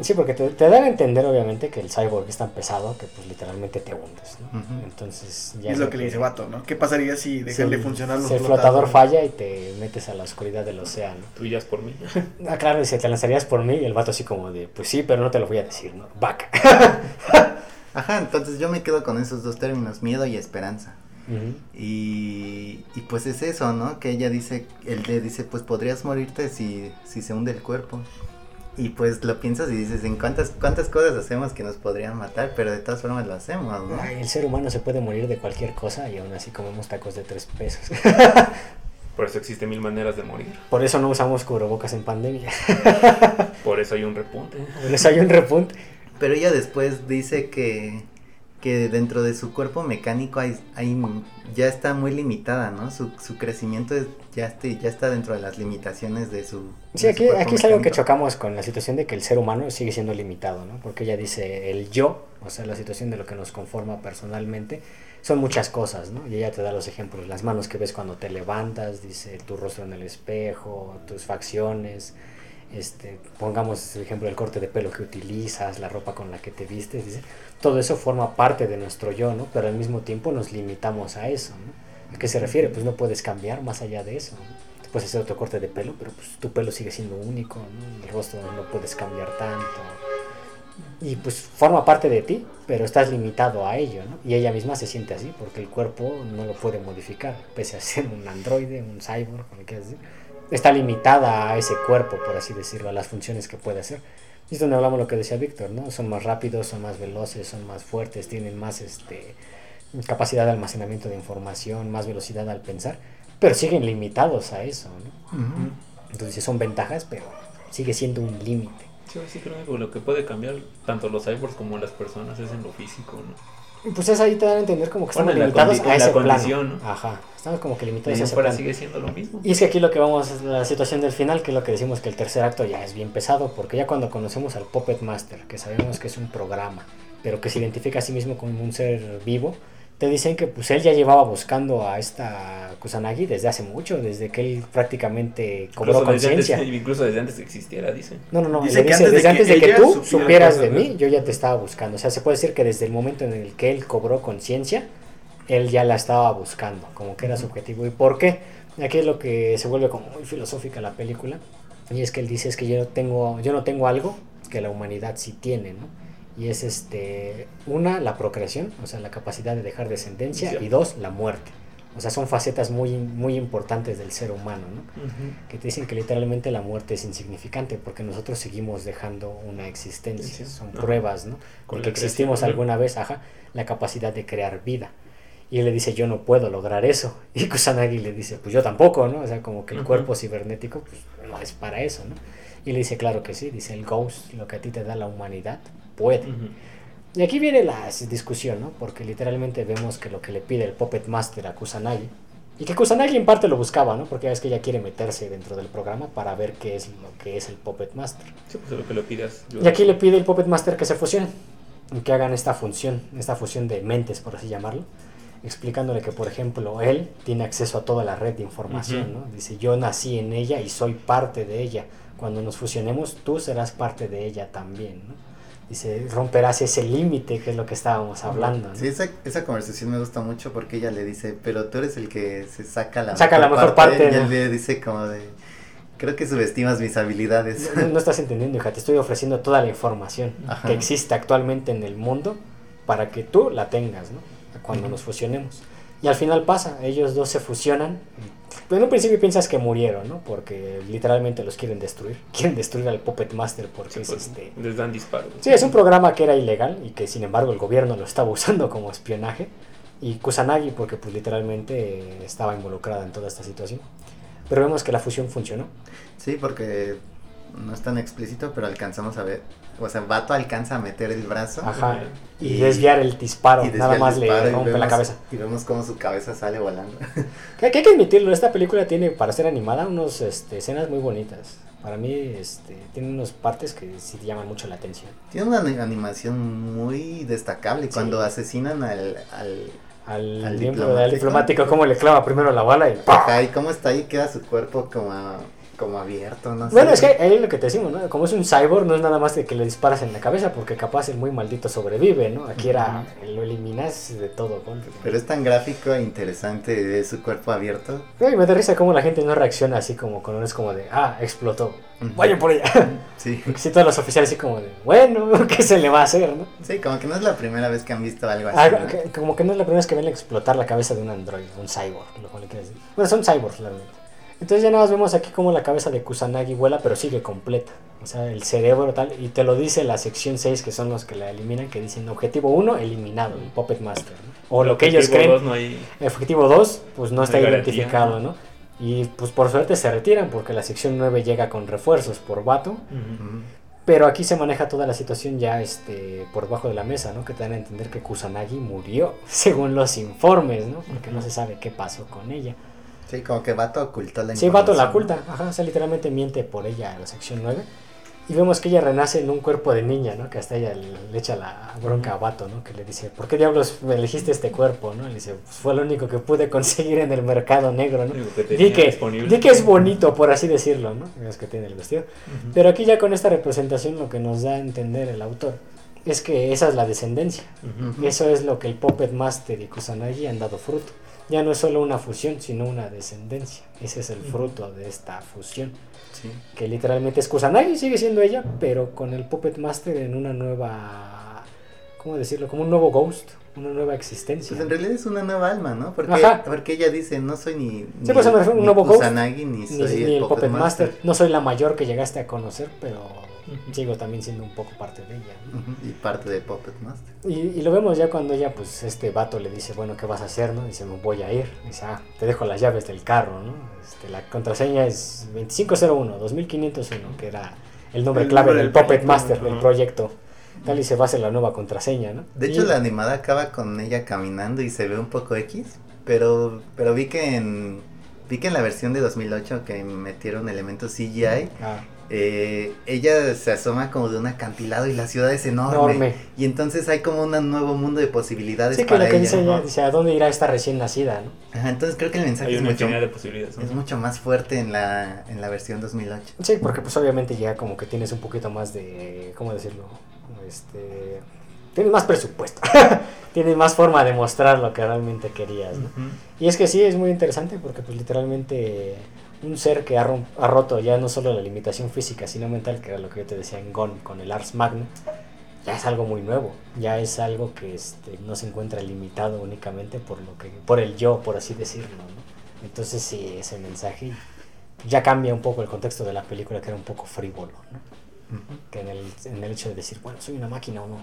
Sí, porque te, te dan a entender obviamente que el cyborg es tan pesado que pues literalmente te hundes. Entonces Y es lo que le dice Vato, ¿no? ¿Qué pasaría si dejan si de funcionar los si el flotador falla y te metes a la oscuridad del océano. Tú ya es por mí. Ah, claro, y si te lanzarías por mí y el vato así como de, pues sí, pero no te lo voy a decir, ¿no? Vaca. Ajá, entonces yo me quedo con esos dos términos, miedo y esperanza. Y, y pues es eso, ¿no? Que ella dice, él le dice, pues podrías morirte si, si se hunde el cuerpo. Y pues lo piensas y dices, ¿en cuántas, cuántas cosas hacemos que nos podrían matar? Pero de todas formas lo hacemos, ¿no? Ay, el ser humano se puede morir de cualquier cosa y aún así comemos tacos de tres pesos. Por eso existe mil maneras de morir. Por eso no usamos cubrebocas en pandemia. Por eso hay un repunte. Por eso hay un repunte. Pero ella después dice que, que dentro de su cuerpo mecánico hay, hay ya está muy limitada, ¿no? Su, su crecimiento es- ya, este, ya está dentro de las limitaciones de su... Sí, de aquí, aquí es algo que chocamos con la situación de que el ser humano sigue siendo limitado, ¿no? Porque ella dice el yo, o sea, la situación de lo que nos conforma personalmente, son muchas cosas, ¿no? Y ella te da los ejemplos, las manos que ves cuando te levantas, dice tu rostro en el espejo, tus facciones, este, pongamos el ejemplo del corte de pelo que utilizas, la ropa con la que te vistes, dice, todo eso forma parte de nuestro yo, ¿no? Pero al mismo tiempo nos limitamos a eso, ¿no? ¿A qué se refiere? Pues no puedes cambiar más allá de eso, ¿no? puedes hacer otro corte de pelo, pero pues tu pelo sigue siendo único, ¿no? el rostro no puedes cambiar tanto. Y pues forma parte de ti, pero estás limitado a ello, ¿no? Y ella misma se siente así, porque el cuerpo no lo puede modificar, pese a ser un androide, un cyborg, como quieras decir. Está limitada a ese cuerpo, por así decirlo, a las funciones que puede hacer. Y es donde hablamos lo que decía Víctor, ¿no? Son más rápidos, son más veloces, son más fuertes, tienen más este, capacidad de almacenamiento de información, más velocidad al pensar, pero siguen limitados a eso, ¿no? Entonces son ventajas, pero sigue siendo un límite. Sí, sí creo que lo que puede cambiar tanto los cyborgs como las personas es en lo físico, ¿no? Y pues es ahí te dan a entender como que Bueno, la limitados a la ese condición, plano. ¿no? Ajá, estamos como que De limitados plano. sigue siendo lo mismo. Y es que aquí lo que vamos es la situación del final, que es lo que decimos que el tercer acto ya es bien pesado, porque ya cuando conocemos al Puppet Master, que sabemos que es un programa, pero que se identifica a sí mismo como un ser vivo, te dicen que pues él ya llevaba buscando a esta Kusanagi desde hace mucho, desde que él prácticamente cobró Incluso desde, antes, conciencia. incluso desde antes que existiera, dice. No, no, no, Dice que dice, antes de desde que antes de que ella tú supiera supieras de mí, ¿no? yo ya te estaba buscando. O sea, se puede decir que desde el momento en el que él cobró conciencia, él ya la estaba buscando, como que era su objetivo. ¿Y por qué? Aquí es lo que se vuelve como muy filosófica la película. Y es que él dice es que yo no tengo, yo no tengo algo que la humanidad sí tiene, ¿no? Y es este, una, la procreación, o sea, la capacidad de dejar descendencia, Sí. y dos, la muerte. O sea, son facetas muy, muy importantes del ser humano, ¿no? que te dicen que literalmente la muerte es insignificante porque nosotros seguimos dejando una existencia, Sí, son pruebas, ¿no? Con creación, existimos alguna vez, ajá, la capacidad de crear vida. Y él le dice, yo no puedo lograr eso. Y Kusanagi le dice, pues yo tampoco, ¿no? O sea, como que el Ujú. cuerpo cibernético, pues no es para eso, ¿no? Y le dice, claro que sí, dice el Ghost, lo que a ti te da la humanidad, puede. Y aquí viene la discusión, ¿no? Porque literalmente vemos que lo que le pide el Puppet Master a Kusanagi, y que Kusanagi en parte lo buscaba, ¿no? Porque ya ves que ella quiere meterse dentro del programa para ver qué es lo que es el Puppet Master. Sí, pues es lo que le pidas. yo- Y aquí le pide el Puppet Master que se fusionen, y que hagan esta función, esta fusión de mentes, por así llamarlo, explicándole que, por ejemplo, él tiene acceso a toda la red de información. ¿no? Dice, yo nací en ella y soy parte de ella. Cuando nos fusionemos, tú serás parte de ella también, ¿no? Dice, romperás ese límite que es lo que estábamos hablando. ¿no? Sí, esa, esa conversación me gusta mucho porque ella le dice, pero tú eres el que se saca la Saca la mejor parte, Y ¿no? él le dice como de, creo que subestimas mis habilidades. No, no estás entendiendo, hija, te estoy ofreciendo toda la información Ajá. que existe actualmente en el mundo para que tú la tengas, ¿no? Cuando Ujú. nos fusionemos. Y al final pasa, ellos dos se fusionan. Pero en un principio piensas que murieron, ¿no? Porque literalmente los quieren destruir. Quieren destruir al Puppet Master porque Sí, es pues, este... Les dan disparos. Sí, es un programa que era ilegal y que sin embargo el gobierno lo estaba usando como espionaje. Y Kusanagi porque pues literalmente estaba involucrada en toda esta situación. Pero vemos que la fusión funcionó. Sí, porque no es tan explícito, pero alcanzamos a ver, o sea, Vato alcanza a meter el brazo Ajá. Y, Y- desviar el disparo, y nada más disparo le rompe la vemos- cabeza. Y vemos cómo su cabeza sale volando. Que, que hay que admitirlo, esta película tiene, para ser animada, unas este, escenas muy bonitas. Para mí, este, tiene unas partes que sí te llaman mucho la atención. Tiene una ani- animación muy destacable. Cuando Sí. asesinan al, al Al, Al miembro diplomático. cómo le clava primero la bala y ¡pah! Ajá, y cómo está ahí, queda su cuerpo como como abierto, no sé. Bueno, es que ahí es lo que te decimos, ¿no? Como es un cyborg, no es nada más de que le disparas en la cabeza, porque capaz el muy maldito sobrevive, ¿no? Aquí era, lo eliminas de todo golpe. Pero es tan gráfico e interesante de su cuerpo abierto. Ay, me da risa cómo la gente no reacciona así como con es como de, ah, explotó. Ujú. Vayan por ella. Sí. Porque sí, todos los oficiales así como de, bueno, ¿qué se le va a hacer, no? Sí, como que no es la primera vez que han visto algo así. Ah, ¿no? que- como que no es la primera vez que ven explotar la cabeza de un androide, un cyborg, lo cual le quiere decir. Bueno, son cyborgs, realmente. Entonces ya nada más vemos aquí como la cabeza de Kusanagi vuela, pero sigue completa. O sea, el cerebro tal, y te lo dice la sección 6, que son los que la eliminan, que dicen objetivo 1, eliminado, el Puppet Master. ¿no? O lo que ellos creen. dos, no hay- Objetivo 2, pues no No está identificado, ¿no? Y pues por suerte se retiran porque la sección 9 llega con refuerzos por vato. Pero aquí se maneja toda la situación ya este, por debajo de la mesa, ¿no? Que te dan a entender que Kusanagi murió, según los informes, ¿no? Porque no se sabe qué pasó con ella. Sí, como que Vato ocultó la Sí, Vato la oculta, ajá, o sea, literalmente miente por ella en la sección 9. Y vemos que ella renace en un cuerpo de niña, ¿no? Que hasta ella le, le echa la bronca a Vato, ¿no? Que le dice, ¿por qué diablos me elegiste este cuerpo, no? Le dice, pues fue lo único que pude conseguir en el mercado negro, ¿no? Que Di que, disponible. di que es bonito, por así decirlo, ¿no? Es que tiene el vestido. Ujú. Pero aquí ya con esta representación lo que nos da a entender el autor es que esa es la descendencia. Ujú. Eso es lo que el Puppet Master y Kusanagi han dado fruto. Ya no es solo una fusión, sino una descendencia. Ese es el fruto de esta fusión. Sí. Que literalmente es Kusanagi, sigue siendo ella, pero con el Puppet Master en una nueva... ¿Cómo decirlo? Como un nuevo ghost, una nueva existencia. Pues en realidad es una nueva alma, ¿no? Porque, porque ella dice, no soy ni, Sí, ni, pues, a un ni nuevo ghost, Kusanagi, ni Ni, soy ni el, Puppet Master. No soy la mayor que llegaste a conocer, pero Sigo también siendo un poco parte de ella. Y parte del Puppet Master. Y, y lo vemos ya cuando ella, pues, este vato le dice, bueno, ¿qué vas a hacer, no? Dice, me voy a ir. Dice, ah, te dejo las llaves del carro, ¿no? Este, la contraseña es 2501, 2501, que era el nombre El clave nombre del del Puppet proyecto, Master, del proyecto. Tal y se va a hacer la nueva contraseña, ¿no? De Y- hecho, la animada acaba con ella caminando y se ve un poco X, pero, pero vi que en vi que en la versión de 2008 que metieron elementos CGI, Ah, eh, ella se asoma como de un acantilado y la ciudad es enorme. enorme. Y entonces hay como un nuevo mundo de posibilidades Sí, que para lo que ella. dice ella, ¿no? dice, ¿a dónde irá esta recién nacida, no? Ajá, entonces creo que el mensaje Hay es una mucho, infinidad de posibilidades. ¿no? es mucho más fuerte en la, en la versión 2008. Sí, porque pues obviamente ya como que tienes un poquito más de, ¿cómo decirlo? Este, tienes más presupuesto, tienes más forma de mostrar lo que realmente querías. Y es que sí, es muy interesante porque pues literalmente un ser que ha, roto ya no solo la limitación física, sino mental, que era lo que yo te decía en Gon con el Ars Magnum, ya es algo muy nuevo, ya es algo que este, no se encuentra limitado únicamente por lo que por el yo, por así decirlo, ¿no? Entonces sí, ese mensaje ya cambia un poco el contexto de la película que era un poco frívolo, ¿no? Que en el, en el hecho de decir, bueno, soy una máquina o no,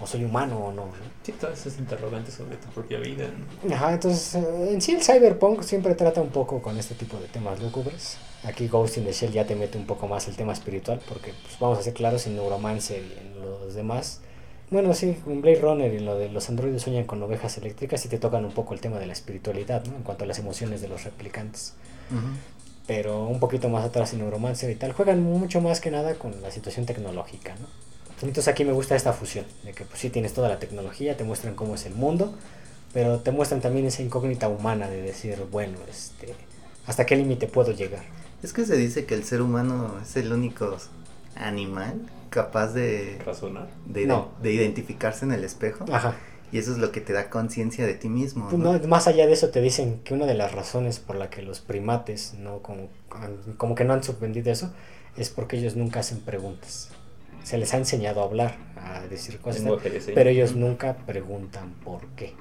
o soy humano o no, ¿no? Sí, todas esas interrogantes sobre tu propia vida. ¿no? Ajá, entonces eh, en sí el cyberpunk siempre trata un poco con este tipo de temas lúgubres. Aquí Ghost in the Shell ya te mete un poco más el tema espiritual, porque pues, vamos a ser claros, en Neuromancer y en los demás. Bueno, sí, en Blade Runner y en lo de los androides sueñan con ovejas eléctricas y te tocan un poco el tema de la espiritualidad, ¿no? En cuanto a las emociones de los replicantes. Pero un poquito más atrás en Neuromancer y tal, juegan mucho más que nada con la situación tecnológica, ¿no? Entonces aquí me gusta esta fusión, de que pues sí tienes toda la tecnología, te muestran cómo es el mundo, pero te muestran también esa incógnita humana de decir, bueno, este, ¿hasta qué límite puedo llegar? Es que se dice que el ser humano es el único animal capaz de, Razonar. de, No. de identificarse en el espejo. Ajá. Y eso es lo que te da conciencia de ti mismo. Pues ¿no? no, más allá de eso te dicen que una de las razones por la que los primates no como, como que no han suspendido eso es porque ellos nunca hacen preguntas. Se les ha enseñado a hablar, a decir cosas, Lenguaje pero ellos nunca preguntan por qué.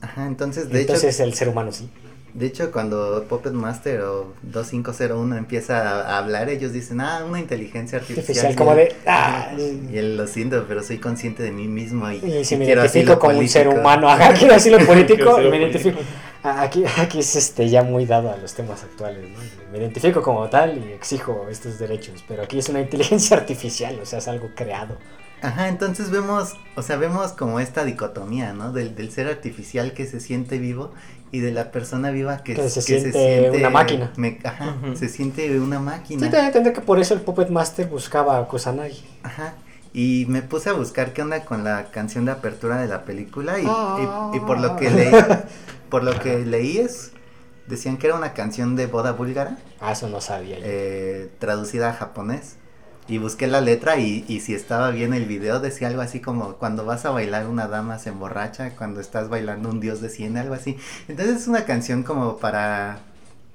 Ajá, entonces de Entonces hecho, el ser humano sí. De hecho cuando Puppet Master o 2501 empieza a hablar, ellos dicen, ah, una inteligencia artificial. Artificial, y como él- de, ah, Y él lo siento, pero soy consciente de mí mismo y, y si y me quiero identifico como un ser político". humano, ajá, quiero asilo político, Quiero asilo me político. identifico. Ah, Aquí, aquí es este ya muy dado a los temas actuales, ¿no? Me identifico como tal y exijo estos derechos, pero aquí es una inteligencia artificial, o sea, es algo creado. Ajá, entonces vemos, o sea, vemos como esta dicotomía, ¿no? Del, del ser artificial que se siente vivo y de la persona viva que, Que se siente una máquina. me- ajá, Ujú. se siente una Sí, máquina. te da a entender que por eso el Puppet Master buscaba a Kusanagi. Ajá. Y me puse a buscar qué onda con la canción de apertura de la película y, y- y por lo que leí, por lo que leí es decían que era una canción de boda búlgara, Ah, eso no sabía yo. eh, traducida a japonés. Y busqué la letra y, y si estaba bien el video decía algo así como cuando vas a bailar una dama se emborracha, cuando estás bailando un dios desciende, algo así. Entonces es una canción como para...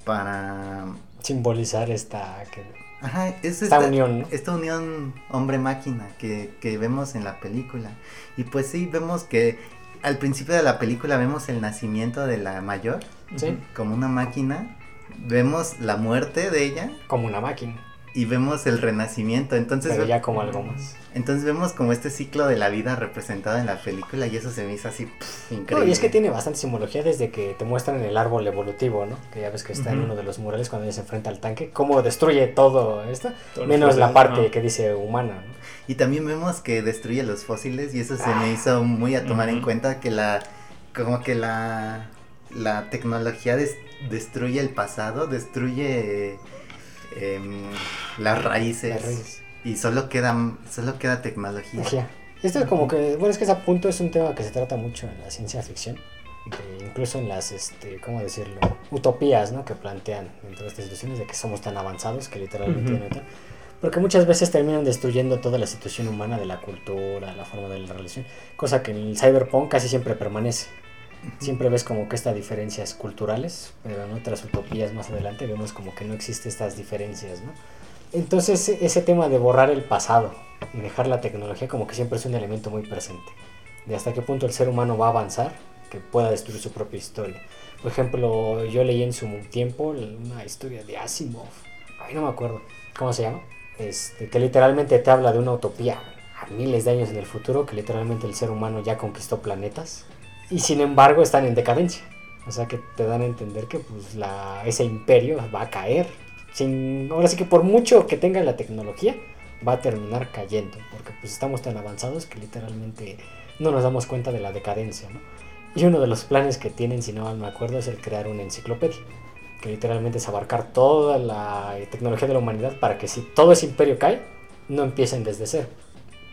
para... Simbolizar esta, que- Ajá, es esta unión, ¿no? esta unión hombre-máquina que, que vemos en la película. Y pues sí, vemos que al principio de la película vemos el nacimiento de la mayor Sí, como una máquina, vemos la muerte de ella como una máquina, y vemos el renacimiento. Entonces, pero ya como algo más. entonces vemos como este ciclo de la vida representado en la película y eso se me hizo así pff, No, increíble. y es que tiene bastante simbología desde que te muestran el árbol evolutivo, ¿no? Que ya ves que está en uno de los murales cuando ella se enfrenta al tanque, cómo destruye todo esto, Todos menos la parte que dice humana, ¿no? Y también vemos que destruye los fósiles y eso se Ah. me hizo muy a tomar en cuenta que la como que la la tecnología des- destruye el pasado, destruye em, las raíces Las raíces. y solo queda solo queda tecnología. Ajá. Esto es como que, bueno, es que ese punto es un tema que se trata mucho en la ciencia ficción, de- incluso en las, este, ¿cómo decirlo? Utopías, ¿no? Que plantean dentro de estas situaciones de que somos tan avanzados que literalmente. Porque muchas veces terminan destruyendo toda la situación humana de la cultura, la forma de la relación, cosa que en el cyberpunk casi siempre permanece. Siempre ves como que estas diferencias culturales, pero en otras utopías más adelante vemos como que no existen estas diferencias, ¿no? Entonces e- ese tema de borrar el pasado y dejar la tecnología como que siempre es un elemento muy presente. De hasta qué punto el ser humano va a avanzar que pueda destruir su propia historia. Por ejemplo, yo leí en su tiempo una historia de Asimov, ay no me acuerdo, ¿cómo se llama? Este, que literalmente te habla de una utopía a miles de años en el futuro, que literalmente el ser humano ya conquistó planetas y sin embargo están en decadencia. O sea que te dan a entender que pues, la, ese imperio va a caer. Sin, ahora sí que por mucho que tenga la tecnología, va a terminar cayendo. Porque pues estamos tan avanzados que literalmente no nos damos cuenta de la decadencia. ¿no? Y uno de los planes que tienen, si no mal me acuerdo, es el crear una enciclopedia. Que literalmente es abarcar toda la tecnología de la humanidad para que si todo ese imperio cae, no empiecen desde cero.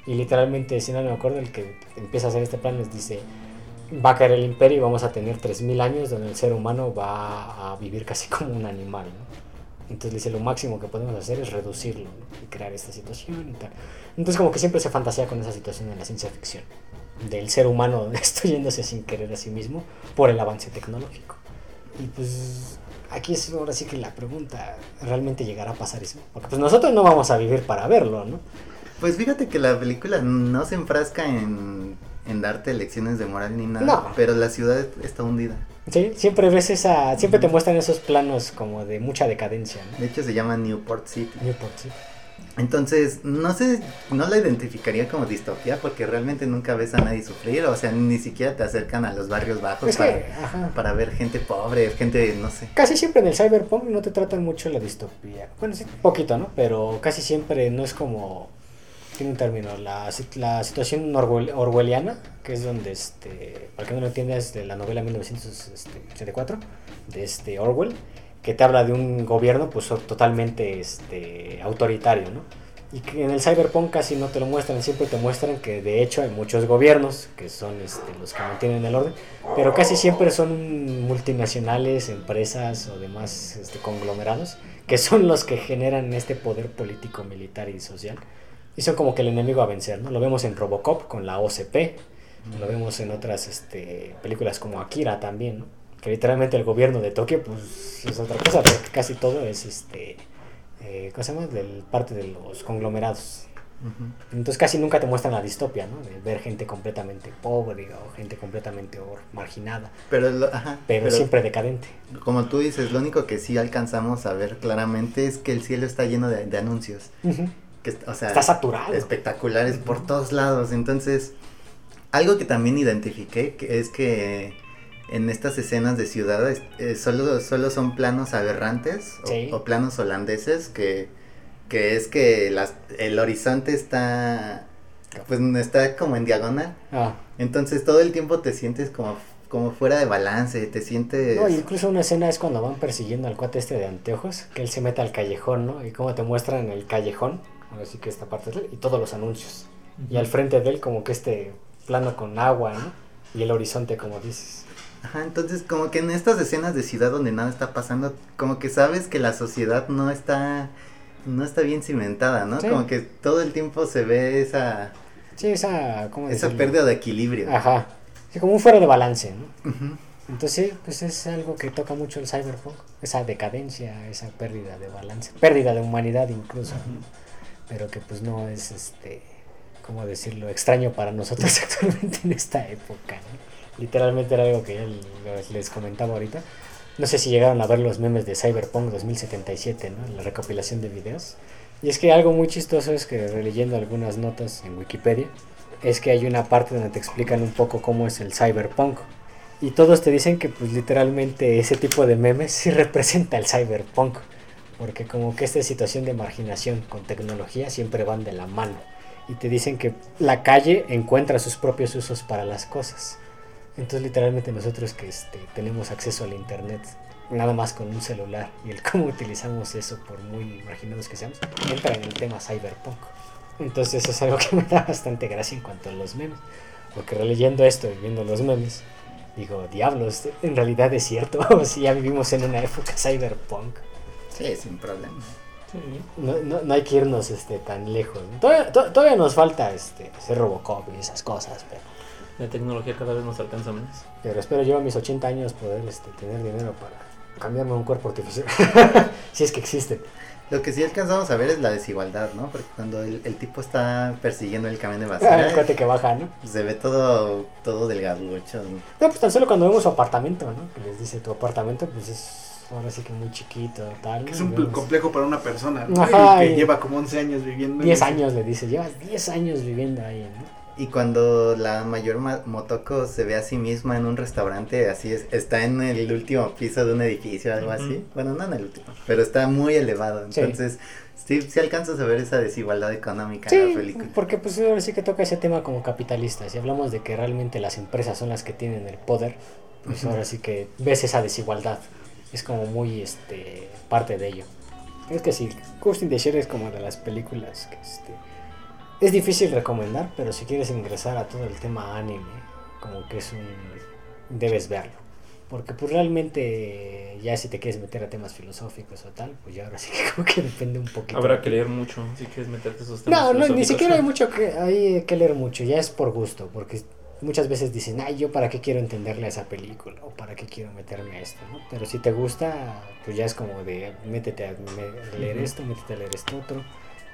Y literalmente, si no me acuerdo, el que empieza a hacer este plan les dice, va a caer el imperio y vamos a tener 3.000 años donde el ser humano va a vivir casi como un animal. ¿no? Entonces dice, lo máximo que podemos hacer es reducirlo y crear esta situación. Entonces como que siempre se fantasea con esa situación en la ciencia ficción. Del ser humano destruyéndose sin querer a sí mismo por el avance tecnológico. Y pues aquí es ahora sí que la pregunta, ¿realmente llegará a pasar eso? Porque pues nosotros no vamos a vivir para verlo, ¿no? Pues fíjate que la película no se enfrasca en, en darte lecciones de moral ni nada, No. pero la ciudad está hundida. Sí, siempre ves esa, siempre te muestran esos planos como de mucha decadencia, ¿no? De hecho se llama Newport City. Newport, sí. Entonces, no sé, no la identificaría como distopía porque realmente nunca ves a nadie sufrir, o sea, ni siquiera te acercan a los barrios bajos Es para, que, para ver gente pobre, gente, no sé. Casi siempre en el cyberpunk no te tratan mucho la distopía. Bueno, sí, poquito, ¿no? Pero casi siempre no es como. Tiene un término. La, la situación orwell- orwelliana, que es donde, este, para que no lo entiendas, de la novela 1984, de este Orwell, que te habla de un gobierno pues totalmente este, autoritario, ¿no? Y que en el cyberpunk casi no te lo muestran, siempre te muestran que de hecho hay muchos gobiernos que son este, los que mantienen el orden, pero casi siempre son multinacionales, empresas o demás este, conglomerados que son los que generan este poder político, militar y social. Y son como que el enemigo a vencer, ¿no? Lo vemos en Robocop con la OCP, lo vemos en otras este, películas como Akira también, ¿no? Que literalmente el gobierno de Tokio, pues es otra cosa, porque casi todo es este. Eh, ¿Cómo se llama? Del parte de los conglomerados. Entonces casi nunca te muestran la distopia, ¿no? De ver gente completamente pobre o gente completamente marginada, Pero, lo- ajá, pero, siempre decadente. como tú dices, lo único que sí alcanzamos a ver claramente es que el cielo está lleno de, de anuncios, Ujú. Que, est- o sea, Está saturado. espectaculares por todos lados. Entonces, algo que también identifiqué que es que en estas escenas de ciudades eh, solo, solo son planos aberrantes o- Sí. o, planos holandeses que, que es que las, el horizonte está pues está como en diagonal. Ah, Entonces todo el tiempo te sientes como, como fuera de balance, te sientes... No, incluso una escena es cuando van persiguiendo al cuate este de anteojos, que él se mete al callejón, ¿no? Y cómo te muestran el callejón, así que esta parte de él, y todos los anuncios. Y al frente de él como que este plano con agua, ¿no? Y el horizonte, como dices. Ajá, entonces como que en estas escenas de ciudad donde nada está pasando, como que sabes que la sociedad no está no está bien cimentada, ¿no? Sí. Como que todo el tiempo se ve esa Sí, esa, ¿cómo esa decirlo? pérdida de equilibrio. Ajá. Sí, como un fuera de balance, ¿no? Ujú. Entonces, sí, pues es algo que toca mucho el cyberpunk, esa decadencia, esa pérdida de balance, pérdida de humanidad incluso, ¿no? Pero que pues no es, este, ¿cómo decirlo?, extraño para nosotros actualmente en esta época, ¿no? Literalmente era algo que ya les- comentaba ahorita. No sé si llegaron a ver los memes de Cyberpunk 2077, ¿no? La recopilación de videos. Y es que algo muy chistoso es que releyendo algunas notas en Wikipedia, es que hay una parte donde te explican un poco cómo es el cyberpunk. Y todos te dicen que pues literalmente ese tipo de memes sí representa el cyberpunk. Porque como que esta situación de marginación con tecnología siempre van de la mano. Y te dicen que la calle encuentra sus propios usos para las cosas. Entonces literalmente nosotros que este, tenemos acceso al internet nada más con un celular y el cómo utilizamos eso por muy marginados que seamos, entra en el tema cyberpunk. Entonces es algo que me da bastante gracia en cuanto a los memes. Porque releyendo esto y viendo los memes, digo, diablos, en realidad es cierto. si ya vivimos en una época cyberpunk. Sí, sin problema. Sí. No, no, no hay que irnos este, tan lejos. Todavía, to- todavía nos falta este, hacer Robocop y esas cosas, pero, La tecnología cada vez nos alcanza menos. pero espero yo a mis 80 años poder este, tener dinero para cambiarme un cuerpo artificial. si es que existe. Lo que sí alcanzamos a ver es la desigualdad, ¿no? Porque cuando el, el tipo está persiguiendo el camión de Ah, el basura, cuate que baja, ¿no? se ve todo, todo delgaducho. No, pues tan solo cuando vemos su apartamento, ¿no? Que les dice tu apartamento, pues es ahora sí que muy chiquito, tal. Que es un Vemos- complejo para una persona. ¿no? Ajá, Y que y- lleva como 11 años viviendo. en 10 ese- años le dice, llevas 10 años viviendo ahí, ¿no? Y cuando la mayor ma- Motoko se ve a sí misma en un restaurante, así es, está en el último piso de un edificio o algo Ujú. así. Bueno, no en el último, pero está muy elevado. Sí. Entonces, sí, sí alcanzas a ver esa desigualdad económica en la Sí, película. porque pues ahora sí que toca ese tema como capitalista. Si hablamos de que realmente las empresas son las que tienen el poder, pues Ujú. ahora sí que ves esa desigualdad. Es como muy este parte de ello. Es que sí, Ghost in the Shell es como de las películas que este es difícil recomendar, pero si quieres ingresar a todo el tema anime, como que es un debes verlo. Porque pues realmente ya si te quieres meter a temas filosóficos o tal, pues ya ahora sí que como que depende un poquito. Habrá que leer mucho si quieres meterte esos temas. No, no, ni siquiera hay mucho que, hay que leer mucho, ya es por gusto, porque muchas veces dicen, ay, yo para qué quiero entenderle a esa película, o para qué quiero meterme a esto, ¿no? Pero si te gusta, pues ya es como de, métete a leer esto, métete a leer esto otro,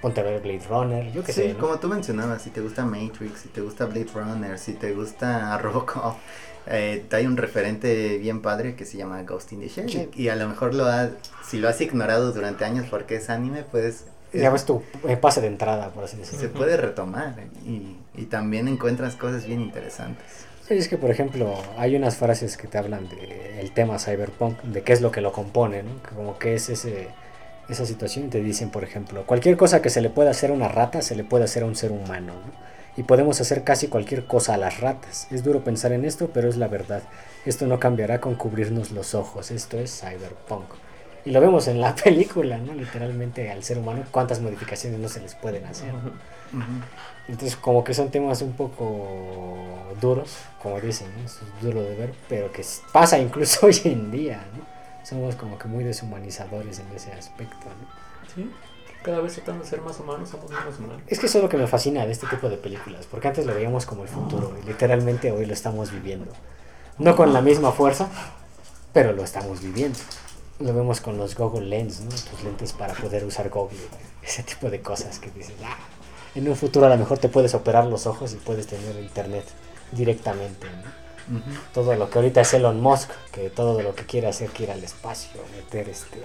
ponte a ver Blade Runner, yo qué Sí, sé, ¿no? como tú mencionabas, si te gusta Matrix, si te gusta Blade Runner, si te gusta Robocop, eh, hay un referente bien padre que se llama Ghost in the Shell. Sí. Y a lo mejor lo has, si lo has ignorado durante años porque es anime, pues Ya ves tu eh, pase de entrada, por así decirlo. se puede retomar y, y también encuentras cosas bien interesantes. Sí, es que, por ejemplo, hay unas frases que te hablan del el tema cyberpunk, de qué es lo que lo compone, ¿no? Como que es ese, esa situación. Te dicen, por ejemplo, cualquier cosa que se le pueda hacer a una rata, se le puede hacer a un ser humano, ¿no? Y podemos hacer casi cualquier cosa a las ratas. Es duro pensar en esto, pero es la verdad. Esto no cambiará con cubrirnos los ojos. Esto es cyberpunk. Y lo vemos en la película, ¿no? Literalmente al ser humano, cuántas modificaciones no se les pueden hacer. Ujú. Entonces, como que son temas un poco duros, como dicen, ¿no? Es duro de ver, pero que pasa incluso hoy en día, ¿no? Somos como que muy deshumanizadores en ese aspecto, ¿no? Sí. Cada vez tratando de ser más humanos, somos menos humanos. Es que eso es lo que me fascina de este tipo de películas, porque antes lo veíamos como el futuro, y literalmente hoy lo estamos viviendo. No con la misma fuerza, pero lo estamos viviendo. Lo vemos con los Google Lens, ¿no? Tus lentes para poder usar Google, ese tipo de cosas que dices, ah, en un futuro a lo mejor te puedes operar los ojos y puedes tener internet directamente, ¿no? todo lo que ahorita es Elon Musk, que todo lo que quiere hacer, que ir al espacio, meter este,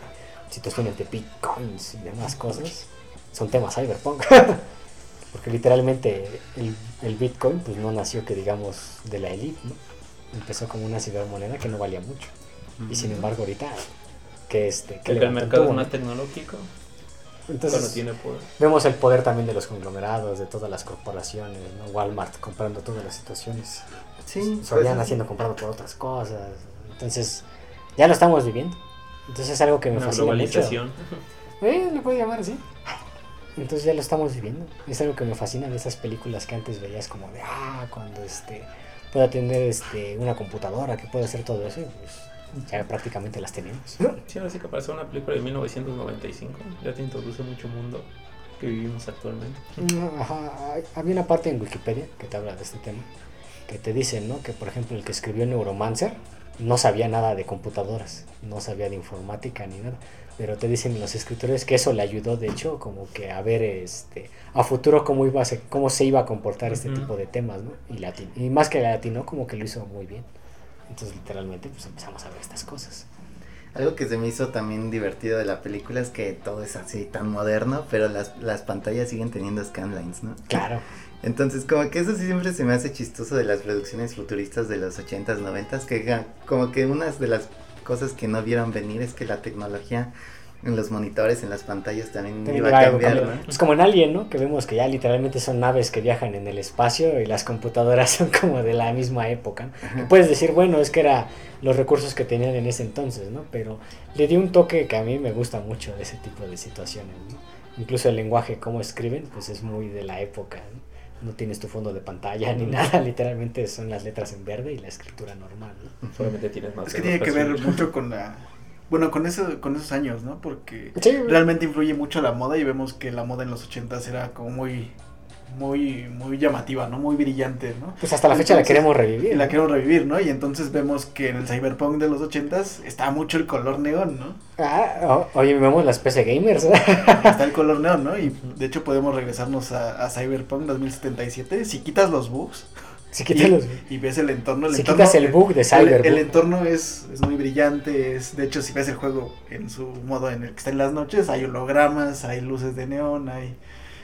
situaciones de bitcoins y demás cosas, son temas cyberpunk. Porque literalmente el, el bitcoin pues no nació que digamos de la elite, ¿no? Empezó como una cibermoneda que no valía mucho. Y sin embargo ahorita que este que Que el mercado es más ¿no? tecnológico Entonces cuando tiene poder. vemos el poder también de los conglomerados, de todas las corporaciones, ¿no? Walmart comprando todas las situaciones. Sí, Soriana pues, haciendo comprado por otras cosas. Entonces, ya lo estamos viviendo. Entonces es algo que me Una fascina mucho. globalización. Eh, le puedo llamar así. Entonces ya lo estamos viviendo. Es algo que me fascina de esas películas que antes veías como de, ah, cuando este pueda tener este, una computadora que pueda hacer todo eso, pues ya prácticamente las tenemos. Sí, ahora sí que parece una película de 1995. Ya te introduce mucho mundo que vivimos actualmente. Ajá, había una parte en Wikipedia que te habla de este tema, que te dicen, ¿no? Que por ejemplo el que escribió Neuromancer no sabía nada de computadoras, no sabía de informática ni nada, pero te dicen los escritores que eso le ayudó, de hecho, como que a ver, este, a futuro cómo iba a ser- cómo se iba a comportar este tipo de temas, ¿no? Y, latin- y más que latino, como que lo hizo muy bien. Entonces literalmente pues empezamos a ver estas cosas. Algo que se me hizo también divertido de la película es que todo es así tan moderno, pero las, las pantallas siguen teniendo scanlines, ¿no? Claro. Entonces, como que eso sí siempre se me hace chistoso de las producciones futuristas de los 80s, 90s, que como que una de las cosas que no vieron venir es que la tecnología en los monitores, en las pantallas también iba a cambiar. ¿no? Es como en Alien, ¿no? Que vemos que ya literalmente son naves que viajan en el espacio y las computadoras son como de la misma época. ¿no? Puedes decir, bueno, es que era los recursos que tenían en ese entonces, ¿no? Pero le dio un toque que a mí me gusta mucho de ese tipo de situaciones, ¿no? Incluso el lenguaje, cómo escriben, pues es muy de la época, ¿no? No tienes tu fondo de pantalla ni nada, literalmente son las letras en verde y la escritura normal, ¿no? Solamente tienes más Es que tiene que ver mucho con la... Bueno, con, eso, con esos años, ¿no? Porque Sí, realmente influye mucho la moda y vemos que la moda en los 80s era como muy, muy, muy llamativa, ¿no? Muy brillante, ¿no? pues hasta la fecha la queremos revivir. La quiero revivir, ¿no? Y entonces vemos que en el cyberpunk de los 80s está mucho el color neón, ¿no? Ah, oye, vemos las PC Gamers. Está el color neón, ¿no? Y de hecho podemos regresarnos a, a Cyberpunk 2077. Si quitas los bugs si y, los... y ves el entorno, el Si entorno, quitas el bug de el, Cyberpunk. el entorno es, es muy brillante. Es, de hecho, si ves el juego en su modo en el que está en las noches, hay hologramas, hay luces de neón, hay...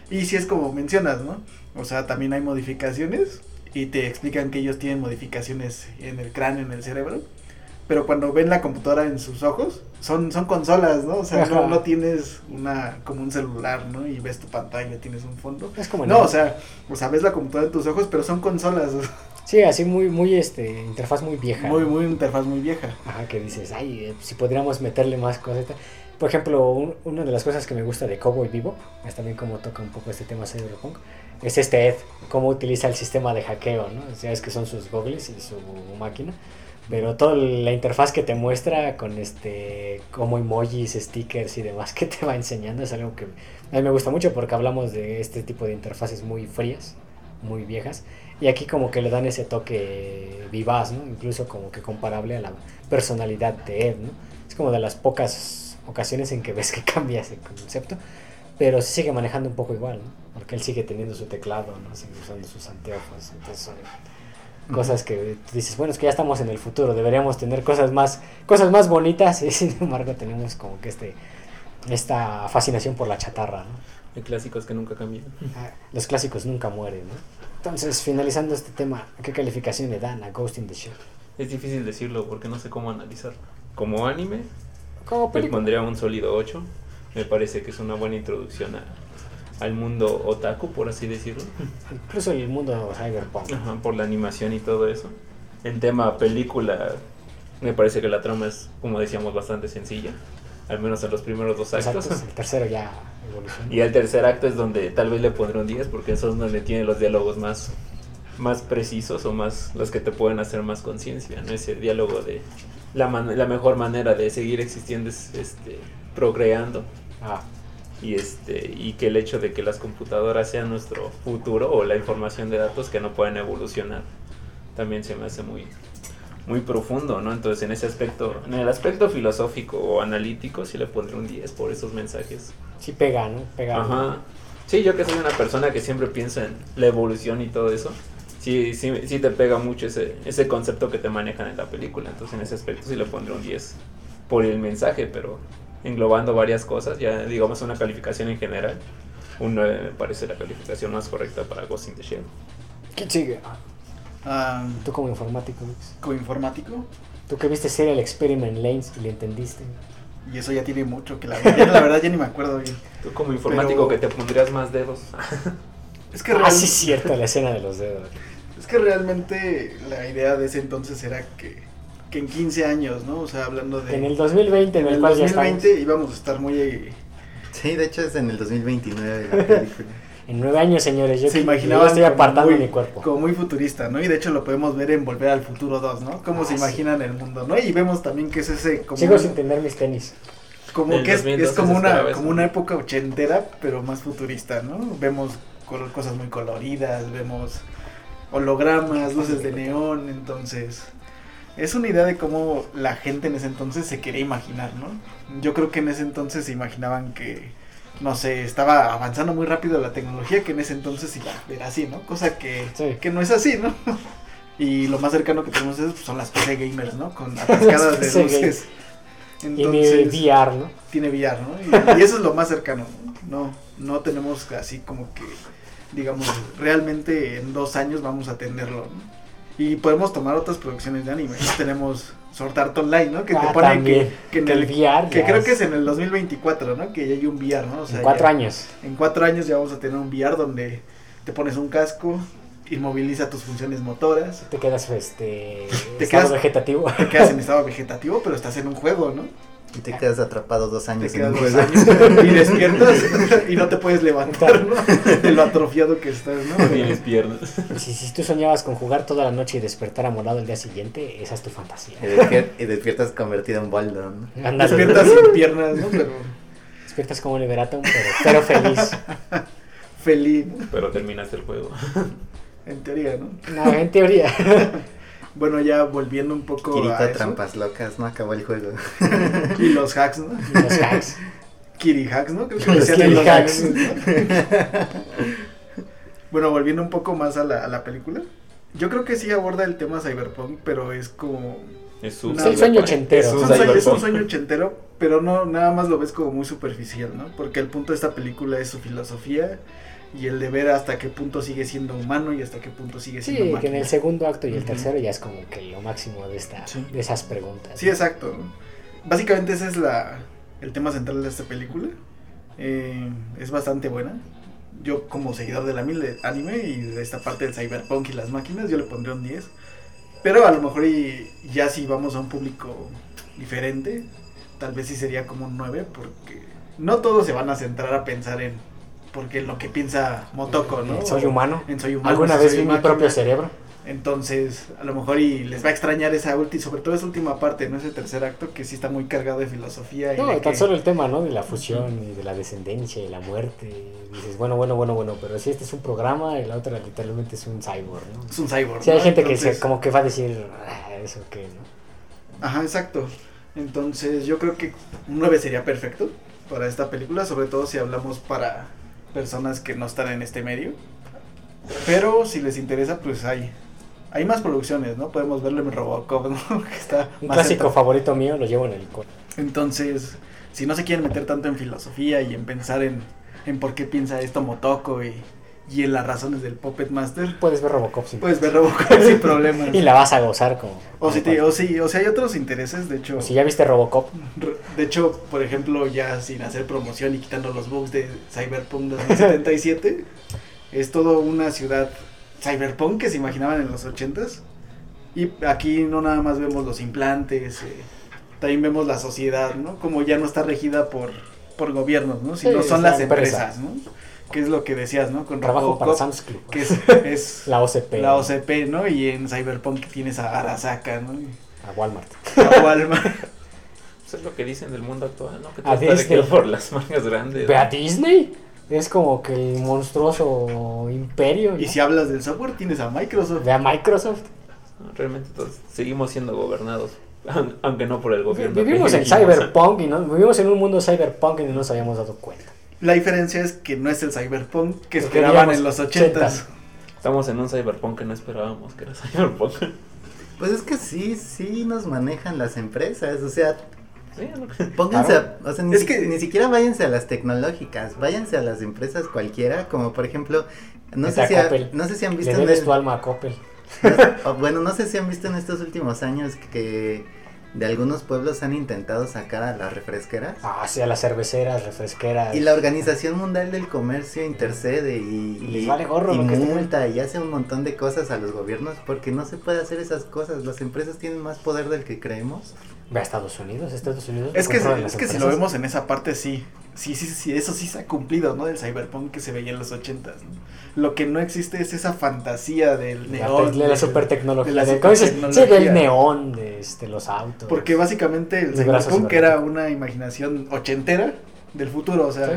Y si es como mencionas, ¿no? O sea, también hay modificaciones y te explican que ellos tienen modificaciones en el cráneo, en el cerebro. Pero cuando ven la computadora en sus ojos, son, son consolas, ¿no? O sea, no, no tienes una como un celular, ¿no? Y ves tu pantalla, tienes un fondo. Es como No, el- o sea, o sea, ves la computadora en tus ojos, pero son consolas. Sí, así muy, muy, este, interfaz muy vieja. Muy, muy interfaz muy vieja. Ajá, que dices, ay, eh, si podríamos meterle más cosas. Por ejemplo, un- una de las cosas que me gusta de Cowboy Vivo, es también como toca un poco este tema Cyberpunk, es este Ed, cómo utiliza el sistema de hackeo, ¿no? O sea, es que son sus goggles y su máquina, pero toda la interfaz que te muestra con este, como emojis, stickers y demás que te va enseñando es algo que a mí me gusta mucho porque hablamos de este tipo de interfaces muy frías, muy viejas, y aquí como que le dan ese toque vivaz, ¿no? Incluso como que comparable a la personalidad de Ed, ¿no? Es como de las pocas ocasiones en que ves que cambia ese concepto, pero se sigue manejando un poco igual, ¿no? Porque él sigue teniendo su teclado, ¿no? Sigue usando sus anteojos, entonces son cosas que dices, bueno, es que ya estamos en el futuro, deberíamos tener cosas más, cosas más bonitas y sin embargo tenemos como que este, esta fascinación por la chatarra, ¿no? Hay clásicos que nunca cambian. Ah, Los clásicos nunca mueren, ¿no? Entonces, finalizando este tema, ¿qué calificación le dan a Ghost in the Shell? Es difícil decirlo porque no sé cómo analizarlo. Como anime, Como le pondría un sólido 8. Me parece que es una buena introducción a- al mundo otaku, por así decirlo. Incluso el mundo cyberpunk. Ajá, por la animación y todo eso. En tema película, me parece que la trama es, como decíamos, bastante sencilla. Al menos en los primeros dos Exacto, actos. el tercero ya evoluciona. Y el tercer acto es donde tal vez le pondré un 10 porque eso es donde tiene los diálogos más, más precisos o más los que te pueden hacer más conciencia, ¿no? Ese diálogo de la, man- la mejor manera de seguir existiendo es este, procreando Ah, y este y que el hecho de que las computadoras sean nuestro futuro o la información de datos que no pueden evolucionar también se me hace muy muy profundo, ¿no? Entonces en ese aspecto, en el aspecto filosófico o analítico sí le pondré un 10 por esos mensajes sí pega, ¿no? Pega. Ajá. Sí, yo que soy una persona que siempre piensa en la evolución y todo eso, sí, sí, sí te pega mucho ese, ese concepto que te manejan en la película. Entonces, en ese aspecto sí le pondré un 10 por el mensaje, pero englobando varias cosas, ya digamos una calificación en general, un 9 me parece la calificación más correcta para Ghost in the Shell. ¿Quién sigue? Ah, Tú como informático, Luis. como informático. Tú que viste Serial Experiment Lanes y le entendiste. Y eso ya tiene mucho, que la, ya- la verdad ya ni me acuerdo bien. Tú como informático Pero- que te pondrías más dedos. Es que, Ah, real- sí, es cierto, la escena de los dedos. es que realmente la idea de ese entonces era que, que en 15 años, ¿no? O sea, hablando de... En el 2020, en en el el cual ya 2020 estamos. íbamos a estar muy... Sí, de hecho es en el 2029 la película. En nueve años, señores, yo, se yo estoy apartando muy- mi cuerpo. Como muy futurista, ¿no? Y de hecho lo podemos ver en Volver al Futuro 2, ¿no? Cómo Ah, se sí. imaginan el mundo, ¿no? Y vemos también que es ese como, Sigo un- sin tener mis tenis. como que es, 2012 es como una como una época ochentera, pero más futurista, ¿no? Vemos cosas muy coloridas, vemos hologramas, luces de neón, entonces es una idea de cómo la gente en ese entonces se quería imaginar, ¿no? Yo creo que en ese entonces se imaginaban que, no sé, estaba avanzando muy rápido la tecnología, que en ese entonces era así, ¿no? Cosa que, Sí. que no es así, ¿no? Y lo más cercano que tenemos es, pues, son las PC gamers, ¿no? Con atascadas de luces. Entonces, VR, ¿no? tiene VR, ¿no? Y, y eso es lo más cercano, ¿no? No, no tenemos así como que, digamos, realmente en dos años vamos a tenerlo, ¿no? Y podemos tomar otras producciones de anime. Tenemos Sword Art Online, ¿no? Que te Ah, pone también. que, que en el, el VR que creo es- que es en el 2024, ¿no? Que ya hay un VR, ¿no? O sea, En cuatro ya- años. En cuatro años ya vamos a tener un VR donde te pones un casco, inmoviliza tus funciones motoras, Te quedas, este. Te estado quedas- vegetativo. te quedas en estado vegetativo, pero estás en un juego, ¿no? Y te quedas atrapado dos Te años en quedas un dos años y despiertas y no te puedes levantar, ¿no? De lo atrofiado que estás, ¿no? Tienes piernas. Si, si tú soñabas con jugar toda la noche y despertar amolado el día siguiente, esa es tu fantasía. Y, despier- y despiertas convertido en Baldo, ¿no? Despiertas sin piernas, ¿no? Pero Despiertas como Liberatum, pero, pero feliz. feliz. Pero terminaste el juego. en teoría, ¿no? No, en teoría. Bueno, ya volviendo un poco a eso. trampas locas, no acabó el juego. Y los hacks, ¿no? Los hacks. Kiri hacks, ¿no? Creo que Los decían en Kiri los hacks. ¿no? Bueno, volviendo un poco más a la, a la película. Yo creo que sí aborda el tema cyberpunk, pero es como... Es su Es el sueño ochentero. Es un, sueño, es un sueño ochentero, pero no nada más lo ves como muy superficial, ¿no? Porque el punto de esta película es su filosofía y el de ver hasta qué punto sigue siendo humano y hasta qué punto sigue Sí, siendo que en el segundo acto y el Ujú. tercero ya es como que lo máximo de esta, Sí. de esas preguntas. Sí, exacto. Básicamente ese es la, el tema central de esta película. Eh, es bastante buena. Yo como seguidor de la mil de anime y de esta parte del cyberpunk y las máquinas, yo le pondré un 10. Pero a lo mejor y ya si vamos a un público diferente, tal vez sí sería como un 9 porque no todos se van a centrar a pensar en porque lo que piensa Motoko, ¿no? Soy humano. En soy humano. ¿Alguna vez vi mi máquina. propio cerebro? Entonces, a lo mejor y les va a extrañar esa última, sobre todo esa última parte, ¿no? Ese tercer acto que sí está muy cargado de filosofía. y No, de tan que- solo el tema, ¿no? De la fusión y de la descendencia y la muerte. Dices, bueno, bueno, bueno, bueno, pero si este es un programa y la otra literalmente es un cyborg, ¿no? Es un cyborg. Sí, hay ¿no? gente que se, como que va a decir, "Ah, eso qué, ¿no? Ajá, exacto. Entonces, yo creo que un 9 sería perfecto para esta película, sobre todo si hablamos para personas que no están en este medio. Pero si les interesa, pues hay hay más producciones, ¿no? Podemos verlo en Robocop, ¿no? que está Un más clásico favorito mío lo llevo en el coche. Entonces, si no se quieren meter tanto en filosofía y en pensar en, en por qué piensa esto Motoko y, y en las razones del Puppet Master, Puedes ver Robocop sin puedes ver Robocop sin problemas. Y la vas a gozar como... O si, te- o, si, o si hay otros intereses, de hecho, Si ya viste Robocop, de hecho, por ejemplo, ya sin hacer promoción y quitando los bugs de Cyberpunk 2077, es todo una ciudad cyberpunk que se imaginaban en los 80s. Y aquí no nada más vemos los implantes, eh, también vemos la sociedad, ¿no? Como ya no está regida por, por gobiernos, ¿no? Sino Sí, son las empresa. empresas, ¿no? Que es lo que decías, ¿no? Con trabajo para Sam's Club. que es, es La OCP. la OCP, ¿no? Y en Cyberpunk tienes a Arasaka, ¿no? Y A Walmart. A Walmart. Eso es lo que dicen del mundo actual, ¿no? Que A todo está Disney. por las marcas grandes. Ve a Disney. Es como que el monstruoso imperio. Y si hablas del software, tienes a Microsoft. Ve a Microsoft. Realmente todos seguimos siendo gobernados, aun- aunque no por el gobierno. Vivimos en cyberpunk y no, vivimos en un mundo cyberpunk y no nos habíamos dado cuenta. La diferencia es que no es el Cyberpunk que esperaban en los 80s. Estamos en un cyberpunk que no esperábamos que era cyberpunk. Pues es que sí, sí nos manejan las empresas, o sea, Sí, pónganse, Claro. a- o sea, ni, Es si- que- ni siquiera váyanse a las tecnológicas, váyanse a las empresas cualquiera, como por ejemplo, no sé, si ha- no sé si han Le visto en debes el- tu alma a Coppel. no- bueno, no sé si han visto en estos últimos años que de algunos pueblos han intentado sacar a las refresqueras. Ah, sí, a las cerveceras, refresqueras. Y la Organización Mundial del Comercio intercede y, Y les vale gorro y lo que esté- multa y hace un montón de cosas a los gobiernos porque no se puede hacer esas cosas. Las empresas tienen más poder del que creemos. Ve a Estados Unidos, Estados Unidos. Es que, es que si lo vemos en esa parte, sí. Sí, sí, sí, eso sí se ha cumplido, ¿no? Del cyberpunk que se veía en los ochentas, ¿no? Lo que no existe es esa fantasía del neón. te- de la del- super tecnología. de la de- ¿cómo dices? Sí, supertecnología. del neón, de este, los autos. Porque básicamente el cyberpunk era una imaginación ochentera del futuro, o sea, Sí.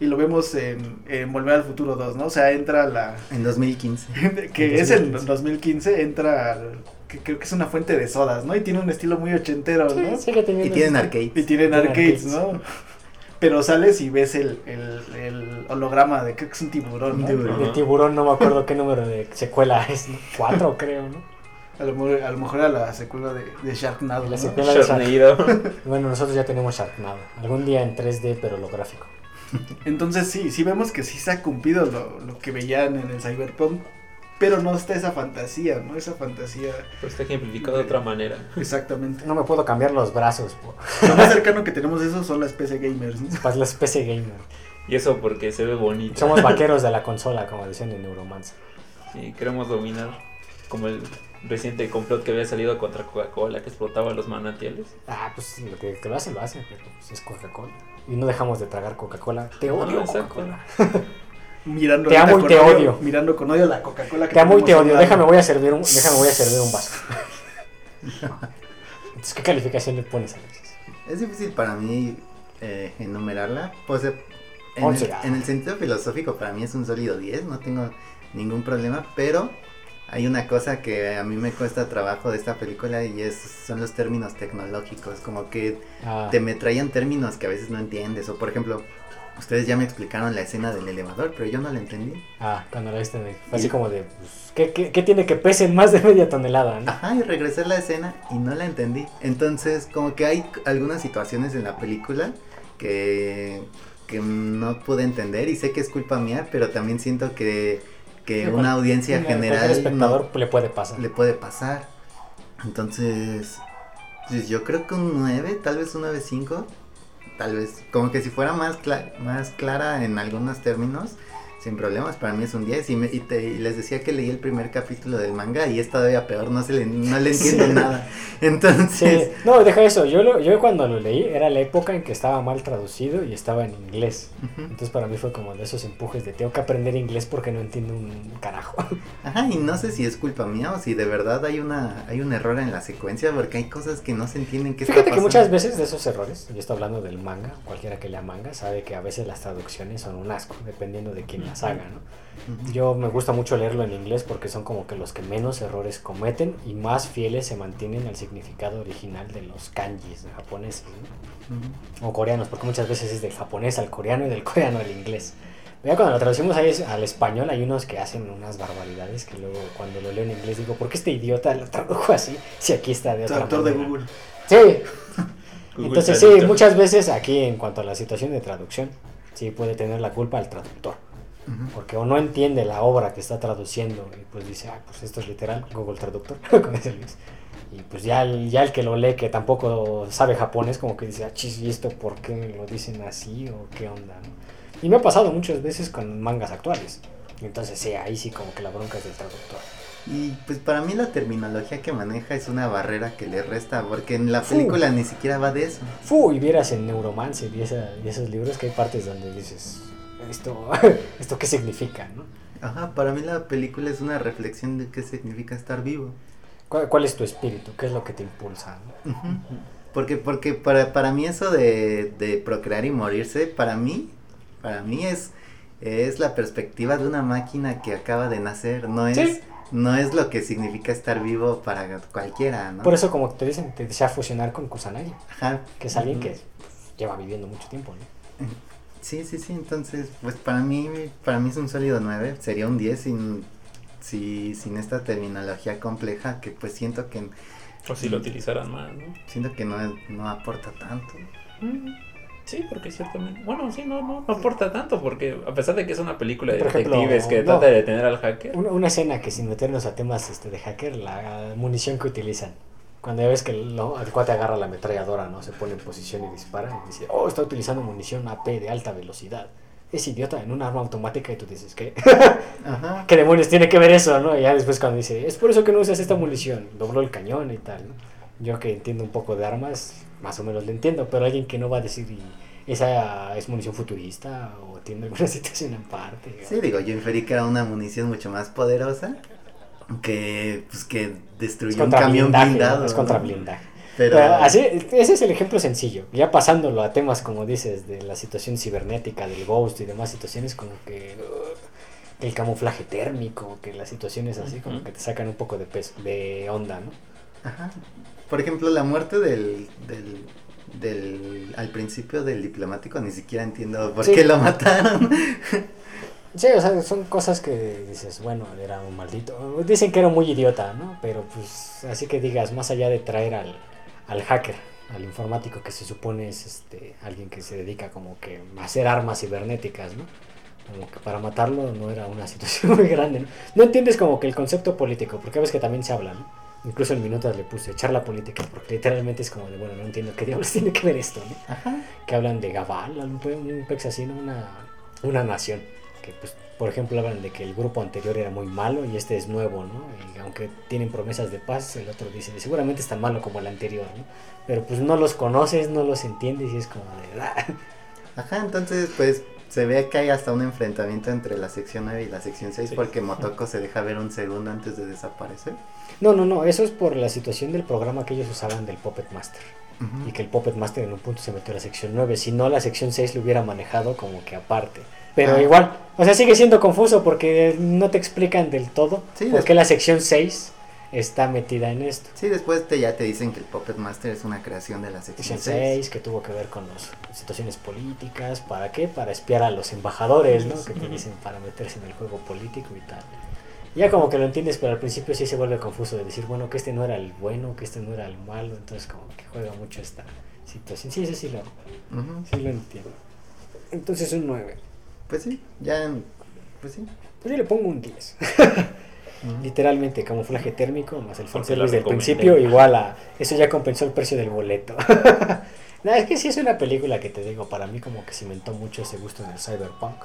y lo vemos en, en Volver al Futuro 2, ¿no? O sea, entra la... En 2015. que En es en 2015. 2015, entra... que creo que es una fuente de sodas, ¿no? Y tiene un estilo muy ochentero, Sí, ¿no? sigue Y tienen ese- arcade. Y tienen Tiene arcades, arcades. ¿no? Pero sales y ves el, el, el holograma de creo que es un tiburón, ¿no? Tiburón. De tiburón, no me acuerdo qué número de secuela es. ¿no? Cuatro, creo, ¿no? A lo, mejor- a lo mejor era la secuela de, de Sharknado. La ¿no? secuela de Shark- Sharknado. Bueno, nosotros ya tenemos Sharknado. Algún día en 3D, pero holográfico. Entonces sí, sí vemos que sí se ha cumplido lo, lo que veían en el Cyberpunk, pero no está esa fantasía, ¿no? Esa fantasía Pero está ejemplificado de otra manera. exactamente. No me puedo cambiar los brazos por Lo más cercano que tenemos eso son las PC gamers, ¿no? para la especie gamer. Y eso porque se ve bonito. Somos vaqueros de la consola, como decían en Neuromancer. Sí, queremos dominar. Como el reciente complot que había salido contra Coca-Cola que explotaba los manantiales. Ah, pues lo que, que lo hacen, lo hacen, pero pues, es Coca-Cola. Y no dejamos de tragar Coca-Cola. Te odio. Coca-Cola. Mirando Te amo y te odio- odio. Mirando con odio la Coca-Cola que Te amo y te a odio. Déjame, voy a servir un, déjame, voy a servir un vaso. Entonces, ¿qué calificación le pones, Alexis? Es difícil para mí eh, enumerarla. Pues, eh, en, Once. el, en el sentido filosófico, para mí es un sólido 10, no tengo ningún problema, pero hay una cosa que a mí me cuesta trabajo de esta película y es son los términos tecnológicos, como que Ah, te me traían términos que a veces no entiendes, o por ejemplo, ustedes ya me explicaron la escena del elevador, pero yo no la entendí. ah, cuando la viste, fue así como de, pues, ¿qué, qué, qué tiene que pese más de media tonelada? ¿no? Ajá, y regresé a la escena y no la entendí. Entonces, como que hay algunas situaciones en la película que, que no pude entender y sé que es culpa mía, pero también siento que, que una audiencia general espectador no- le puede pasar. le puede pasar. Entonces, pues yo creo que un 9, tal vez un 9.5, tal vez, como que si fuera más, cla- más clara en algunos términos, sin problemas, para mí es un 10. Y, me- y te- y les decía que leí el primer capítulo del manga y es todavía peor, no, se le, no le entiendo Sí. nada. Entonces, Sí, no, deja eso. Yo, lo, yo cuando lo leí era la época en que estaba mal traducido y estaba en inglés. Entonces para mí fue como de esos empujes de tengo que aprender inglés porque no entiendo un carajo. Ajá, y no sé si es culpa mía o si de verdad hay una hay un error en la secuencia porque hay cosas que no se entienden qué está Fíjate que muchas veces de esos errores, yo estoy hablando del manga, cualquiera que lea manga sabe que a veces las traducciones son un asco, dependiendo de quién las haga, ¿no? Yo me gusta mucho leerlo en inglés porque son como que los que menos errores cometen y más fieles se mantienen al significado original de los kanjis japoneses, ¿no? O coreanos, porque muchas veces es del japonés al coreano y del coreano al inglés. Ya cuando lo traducimos ahí al español hay unos que hacen unas barbaridades que luego cuando lo leo en inglés digo, ¿por qué este idiota lo tradujo así? Si aquí está de otra Traductor de manera?". Google. Sí, Google entonces sí, muchas veces aquí en cuanto a la situación de traducción, sí puede tener la culpa el traductor, Porque o no entiende la obra que está traduciendo y pues dice, ah, pues esto es literal, Google Traductor, como dice Luis. Y pues ya el, ya el que lo lee, que tampoco sabe japonés, como que dice, ah, chis, ¿y esto por qué lo dicen así o qué onda? no?". Y me ha pasado muchas veces con mangas actuales. Entonces sí, ahí sí como que la bronca es del traductor. Y pues para mí la terminología que maneja es una barrera que le resta, porque en la Fu. película ni siquiera va de eso. Fu, y vieras en Neuromancer y, esa- y esos libros que hay partes donde dices, ¿esto, ¿esto qué significa? ¿no? Ajá, para mí la película es una reflexión de qué significa estar vivo. ¿Cuál, cuál es tu espíritu? ¿Qué es lo que te impulsa? no? Ujú. Porque, porque para, para mí eso de, de procrear y morirse, para mí, para mí es, es la perspectiva de una máquina que acaba de nacer, no es, Sí. no es lo que significa estar vivo para cualquiera, ¿no? Por eso como te dicen, te desea fusionar con Kusanagi, Ajá. que es alguien que lleva viviendo mucho tiempo, ¿no? Sí, sí, sí, entonces, pues para mí, para mí es un sólido 9, sería un 10 sin, si- sin esta terminología compleja que pues siento que, O si lo utilizaran más, ¿no? siento que no, no aporta tanto. Mm, Sí, porque ciertamente. Bueno, sí, no, no, no aporta tanto, porque a pesar de que es una película de Por ejemplo, detectives que no. trata de detener al hacker, Una, una escena que sin meternos a temas este, de hacker, la munición que utilizan. Cuando ya ves que el, ¿no? el cuate agarra la ametralladora, ¿no? Se pone en posición y dispara y dice, oh, está utilizando munición AP de alta velocidad. Es idiota, en un arma automática y tú dices, ¿qué? Ajá. ¿Qué demonios tiene que ver eso, no? Y ya después cuando dice, es por eso que no usas esta munición, dobló el cañón y tal, ¿no? Yo que entiendo un poco de armas, más o menos lo entiendo, pero alguien que no va a decir "Y esa es munición futurista o tiene alguna situación en parte. Sí, digo, yo inferí que era una munición mucho más poderosa que, pues, que es destruyó un camión blindaje, blindado. ¿no? es contra blindaje. Pero, Pero así, ese es el ejemplo sencillo. Ya pasándolo a temas, como dices, de la situación cibernética, del ghost y demás situaciones, como que uh, el camuflaje térmico, que las situaciones así, como que te sacan un poco de peso, de onda, ¿no? Ajá. Por ejemplo, la muerte del, del, del, al principio del diplomático, ni siquiera entiendo por Sí. qué lo mataron. Sí, o sea, son cosas que dices, bueno, era un maldito. Dicen que era muy idiota, ¿no? Pero pues, así que digas, más allá de traer al, al hacker, al informático que se supone es este alguien que se dedica como que a hacer armas cibernéticas, ¿no? Como que para matarlo no era una situación muy grande, ¿no? No entiendes como que el concepto político, porque ves que también se habla, ¿no? Incluso en minutos le puse echar la política, porque literalmente es como de, bueno, no entiendo qué diablos tiene que ver esto, ¿no? Ajá. que hablan de Gabal, un, un pex así, ¿no? una, una nación. Que, pues, por ejemplo, hablan de que el grupo anterior era muy malo y este es nuevo, ¿no? Y aunque tienen promesas de paz, el otro dice, seguramente es tan malo como el anterior, ¿no? Pero pues no los conoces, no los entiendes y es como de... "Ah". Ajá, entonces pues se ve que hay hasta un enfrentamiento entre la sección 9 y la sección 6 Sí. porque Motoko se deja ver un segundo antes de desaparecer. No, no, no, eso es por la situación del programa que ellos usaban del Puppet Master. Y que el Puppet Master en un punto se metió a la sección 9. Si no, la sección 6 lo hubiera manejado como que aparte. Pero Ah. igual, o sea, sigue siendo confuso porque no te explican del todo Sí, por qué la sección 6 está metida en esto. Sí, después te, ya te dicen que el Puppet Master es una creación de la sección Sección 6. 6 que tuvo que ver con las situaciones políticas. ¿Para qué? Para espiar a los embajadores, ¿no? Que te dicen para meterse en el juego político y tal. Ya como que lo entiendes, pero al principio sí se vuelve confuso de decir, bueno, que este no era el bueno, que este no era el malo. Entonces como que juega mucho esta situación. Sí, eso sí lo, sí lo entiendo. Entonces un 9. Pues sí, ya, pues sí. Pues yo le pongo un 10. Ujú. Literalmente, camuflaje térmico más el fanservice del principio igual a... Eso ya compensó el precio del boleto. no, es que sí es una película que te digo, para mí como que cimentó mucho ese gusto en el cyberpunk.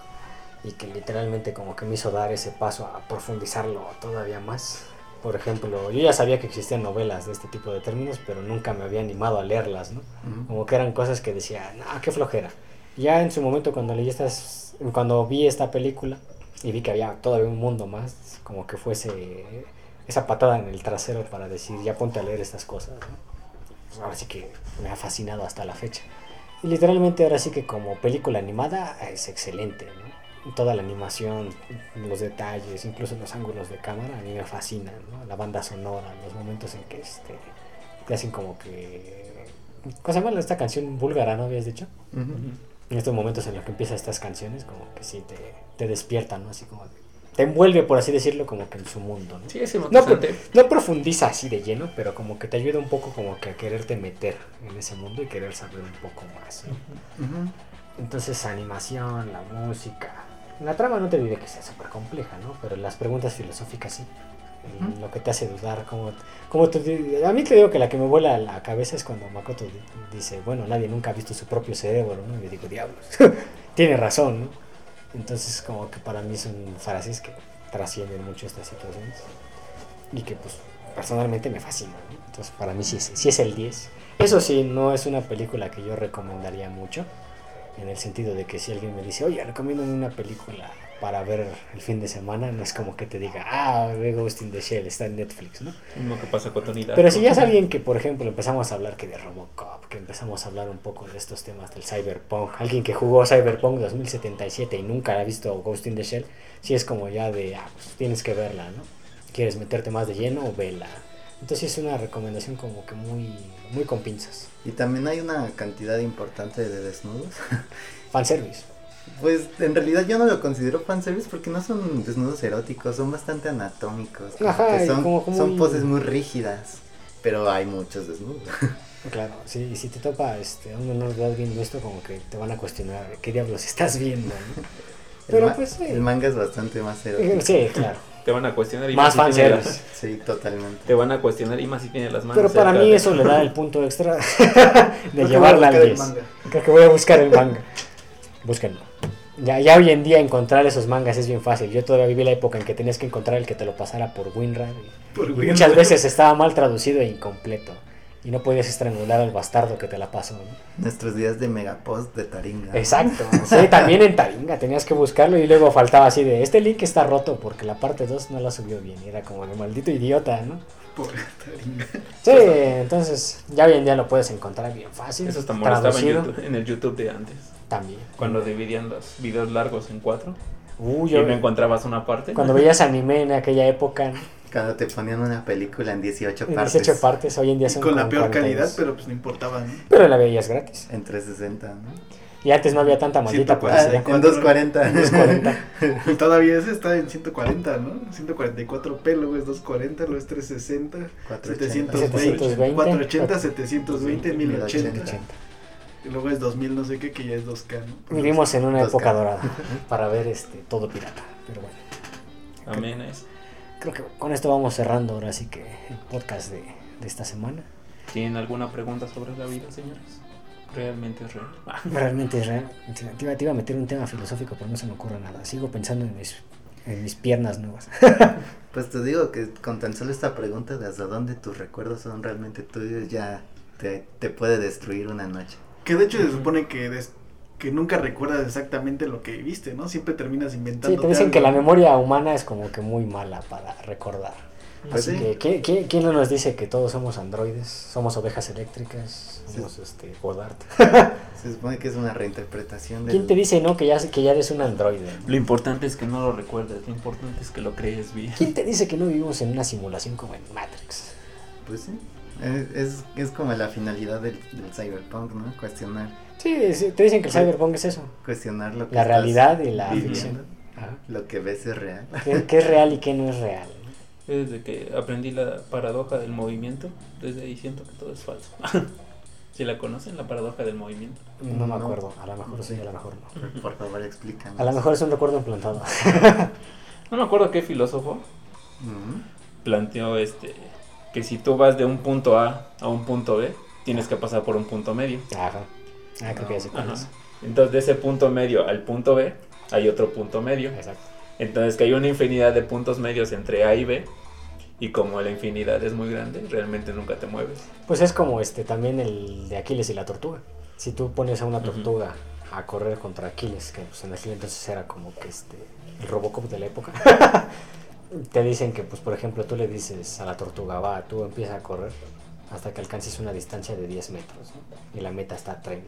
Y que literalmente como que me hizo dar ese paso a profundizarlo todavía más. Por ejemplo, yo ya sabía que existían novelas de este tipo de términos, pero nunca me había animado a leerlas, ¿no? Como que eran cosas que decía, no, qué flojera. Ya en su momento cuando leí estas, cuando vi esta película y vi que había todavía un mundo más, como que fuese esa patada en el trasero para decir, ya ponte a leer estas cosas. ¿no? Pues ahora sí que me ha fascinado hasta la fecha. Y literalmente ahora sí que como película animada es excelente, ¿no? Toda la animación, los detalles, incluso los ángulos de cámara, a mí me fascinan, ¿no? La banda sonora, los momentos en que este, te hacen como que... ¿Cómo se llama esta canción búlgara, no habías dicho? Ujú. En estos momentos en los que empiezan estas canciones, como que sí te, te despiertan, ¿no? Así como... te envuelve, por así decirlo, como que en su mundo, ¿no? Sí, es No, no profundiza así de lleno, pero como que te ayuda un poco como que a quererte meter en ese mundo y querer saber un poco más. ¿no? Entonces, animación, la música. La trama no te diré que sea súper compleja, ¿no? Pero las preguntas filosóficas sí. Lo que te hace dudar, como, como a mí te digo que la que me vuela la cabeza es cuando Makoto di- dice, bueno, nadie nunca ha visto su propio cerebro, ¿no? Y yo digo, diablos, tiene razón, ¿no? Entonces, como que para mí son frases que trascienden mucho estas situaciones y que, pues, personalmente me fascinan, ¿no? Entonces, para mí sí es, sí es el 10. Eso sí, no es una película que yo recomendaría mucho en el sentido de que si alguien me dice, oye, recomiendo una película para ver el fin de semana, no es como que te diga, ah, ve Ghost in the Shell, está en Netflix, ¿no? Lo que pasa con Tony. Pero si ya es alguien que, por ejemplo, empezamos a hablar que de Robocop, que empezamos a hablar un poco de estos temas del Cyberpunk, alguien que jugó Cyberpunk 2077 y nunca ha visto Ghost in the Shell, sí es como ya de, ah, pues tienes que verla, ¿no? ¿Quieres meterte más de lleno o vela? Entonces es una recomendación como que muy, muy con pinzas. Y también hay una cantidad importante de desnudos. Fanservice. Pues en realidad yo no lo considero fanservice porque no son desnudos eróticos, son bastante anatómicos. como Ajá, que son, como- como son muy- poses muy rígidas, pero hay muchos desnudos. Claro, sí, y si te topa este, un menor de edad viendo esto, como que te van a cuestionar qué diablos estás viendo, Pero pues sí. el manga es bastante más erótico. Sí, claro. Te van a cuestionar y Más fanservice. las- Sí, totalmente. Te van a cuestionar y más si tiene las manos. Pero para mí de- eso le da el punto extra de llevarla al a buscar el 10. manga. Creo que voy a buscar el manga. Búsquenlo. Ya, ya hoy en día encontrar esos mangas es bien fácil. Yo todavía viví la época en que tenías que encontrar el que te lo pasara por WinRAR. y Por y Winrar. muchas veces estaba mal traducido e incompleto. Y no podías estrangular al bastardo que te la pasó. ¿no? Nuestros días de megapost de Taringa. Exacto, sí, también en Taringa tenías que buscarlo y luego faltaba así de, este link está roto porque la parte 2 no la subió bien, y era como de maldito idiota, ¿no? Pobre Taringa. Sí, entonces ya hoy en día lo puedes encontrar bien fácil. Eso está molestaba en, traducido YouTube- en el YouTube de antes. También. Cuando dividían los videos largos en cuatro Uy, y yo- no encontrabas una parte. cuando veías anime en aquella época, Cuando te ponían una película en 18 en partes. 18 partes, hoy en día Y son con la peor 42. calidad, pero pues no importaba, ¿no? Pero la veías gratis. En 360, ¿no? Y antes no había tanta maldita 140. publicidad. en 240. 240. Y todavía ese está en 140, ¿no? 144p, luego es 240, luego es 360, 480. 720, 720, 480, 720, 1080. 1080. Y luego es 2000 no sé qué, que ya es 2K, ¿no? Vivimos en una 2K. época dorada para ver este todo pirata. Pero bueno, Amén a eso. Creo que con esto vamos cerrando ahora sí que el podcast de, de esta semana. ¿Tienen alguna pregunta sobre la vida, señores? Realmente es real. Ah, Realmente es real. Te iba, te iba a meter un tema filosófico, pero no se me ocurre nada. Sigo pensando en mis, en mis piernas nuevas. Pues te digo que con tan solo esta pregunta de hasta dónde tus recuerdos son realmente tuyos ya te, te puede destruir una noche. Que de hecho se supone que, des- que nunca recuerdas exactamente lo que viviste, ¿no? Siempre terminas inventando. Sí, te dicen que la memoria humana es como que muy mala para recordar. Pues Así sí. que, ¿quién, no nos dice que todos somos androides? Somos ovejas eléctricas, somos este, Godard. Se supone que es una reinterpretación de ¿Quién te dice no que ya, que ya eres un androide? Lo importante es que no lo recuerdes, lo importante es que lo crees bien. ¿Quién te dice que no vivimos en una simulación como en Matrix? Pues sí. Es, es, es como la finalidad del, del cyberpunk, ¿no? Cuestionar, Sí, sí, te dicen que el cyberpunk es eso. cuestionar lo que La realidad y la viviendo. ficción. Ajá. Lo que ves es real. ¿Qué, qué es real y qué no es real? Desde que aprendí la paradoja del movimiento, desde ahí siento que todo es falso. si la conocen, la paradoja del movimiento. No me acuerdo. A lo mejor sí, a lo mejor no. Por favor, explícanos. A lo mejor es un recuerdo implantado. No me acuerdo qué filósofo Ujú. planteó este que si tú vas de un punto A a un punto B, tienes que pasar por un punto medio. Ajá. Ah, creo que ya sé cuál es. Entonces, de ese punto medio al punto B, hay otro punto medio. Exacto. Entonces, que hay una infinidad de puntos medios entre A y B. Y como la infinidad es muy grande, realmente nunca te mueves. Pues es como este también el de Aquiles y la tortuga. Si tú pones a una tortuga a correr contra Aquiles, que pues en aquel entonces era como que este el Robocop de la época, te dicen que pues por ejemplo tú le dices a la tortuga, va, tú empieza a correr hasta que alcances una distancia de 10 metros y la meta está a 30.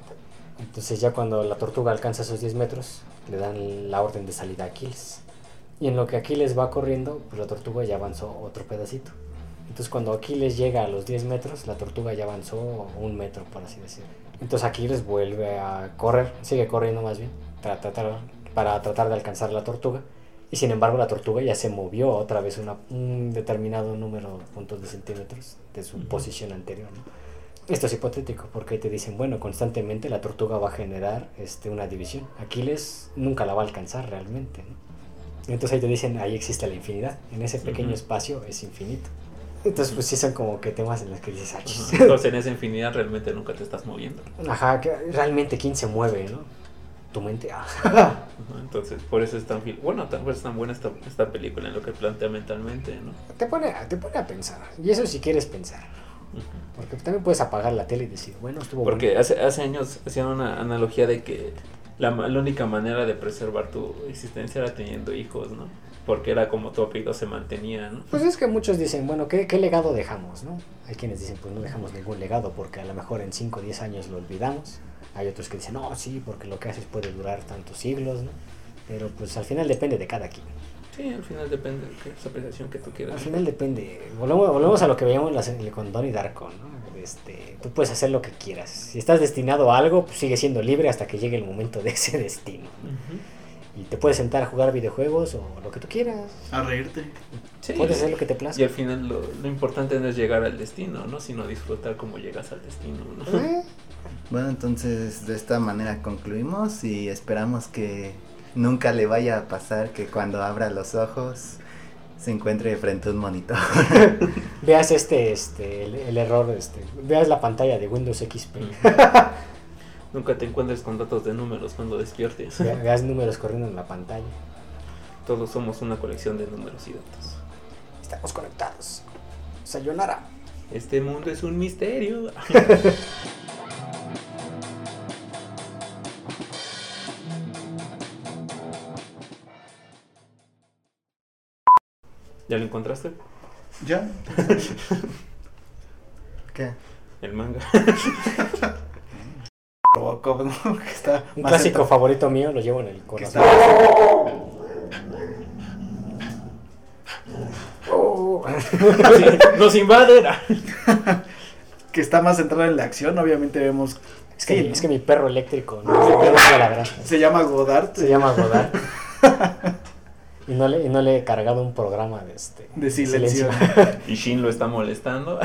Entonces ya cuando la tortuga alcanza esos 10 metros, le dan la orden de salida a Aquiles. Y en lo que Aquiles va corriendo, pues la tortuga ya avanzó otro pedacito. Entonces cuando Aquiles llega a los 10 metros, la tortuga ya avanzó un metro, por así decirlo. Entonces Aquiles vuelve a correr, sigue corriendo más bien, para tratar, para tratar de alcanzar la tortuga. Y sin embargo la tortuga ya se movió otra vez una- un determinado número de puntos de centímetros de su Ujú. posición anterior. ¿no? Esto es hipotético porque te dicen, bueno, constantemente la tortuga va a generar este, una división. Aquiles nunca la va a alcanzar realmente. ¿no? Entonces ahí te dicen, ahí existe la infinidad. En ese pequeño Ujú. espacio es infinito. Entonces pues sí son como que temas en los que dices, "Ah, chis". Ajá. Entonces, en esa infinidad realmente nunca te estás moviendo. Ajá, que realmente quién se mueve, ¿no? Tu mente. ah. Entonces, por eso es tan bueno, vez es tan buena esta, esta película en lo que plantea mentalmente, ¿no? te, pone, a- te pone a pensar. Y eso si quieres pensar. Porque también puedes apagar la tele y decir, bueno, estuvo Porque bueno. hace, hace años hacían una analogía de que la, la única manera de preservar tu existencia era teniendo hijos, ¿no? Porque era como tu apellido se mantenía, ¿no? Pues es que muchos dicen, bueno, ¿qué, qué legado dejamos, no? Hay quienes dicen, pues no dejamos ningún legado porque a lo mejor en 5 o 10 años lo olvidamos. Hay otros que dicen, no, sí, porque lo que haces puede durar tantos siglos, ¿no? Pero pues al final depende de cada quien. Sí, al final depende de esa apreciación que tú quieras. Al final depende. Volvemos, volvemos a lo que veíamos con Donnie Darko, ¿no? Este, tú puedes hacer lo que quieras. Si estás destinado a algo, pues sigue siendo libre hasta que llegue el momento de ese destino. Ujú. Y te puedes sentar a jugar videojuegos o lo que tú quieras. A reírte. Sí. Puedes hacer lo que te Y plazca. al final lo, lo importante no es llegar al destino, ¿no? Sino disfrutar cómo llegas al destino, ¿no? Eh, Bueno, entonces de esta manera concluimos y esperamos que nunca le vaya a pasar que cuando abra los ojos se encuentre frente a un monitor. Veas este, este, el, el error, este, veas la pantalla de Windows XP. Nunca te encuentres con datos de números cuando despiertes. Ve- Veas números corriendo en la pantalla. Todos somos una colección de números y datos. Estamos conectados. Sayonara. Este mundo es un misterio. ¿Ya lo encontraste? ¿Ya? ¿Qué? El manga. Robocop, ¿no? Que está Un más clásico favorito mío, lo llevo en el corazón. está- Oh. Sí, nos invaden. que está más centrado en la acción, obviamente vemos... Es que, Sí, ¿no? es que mi perro eléctrico, ¿no? Perro. Se llama Godard, Se llama Godard. y, no le, y no le he cargado un programa de este de silencio. Y Shin lo está molestando.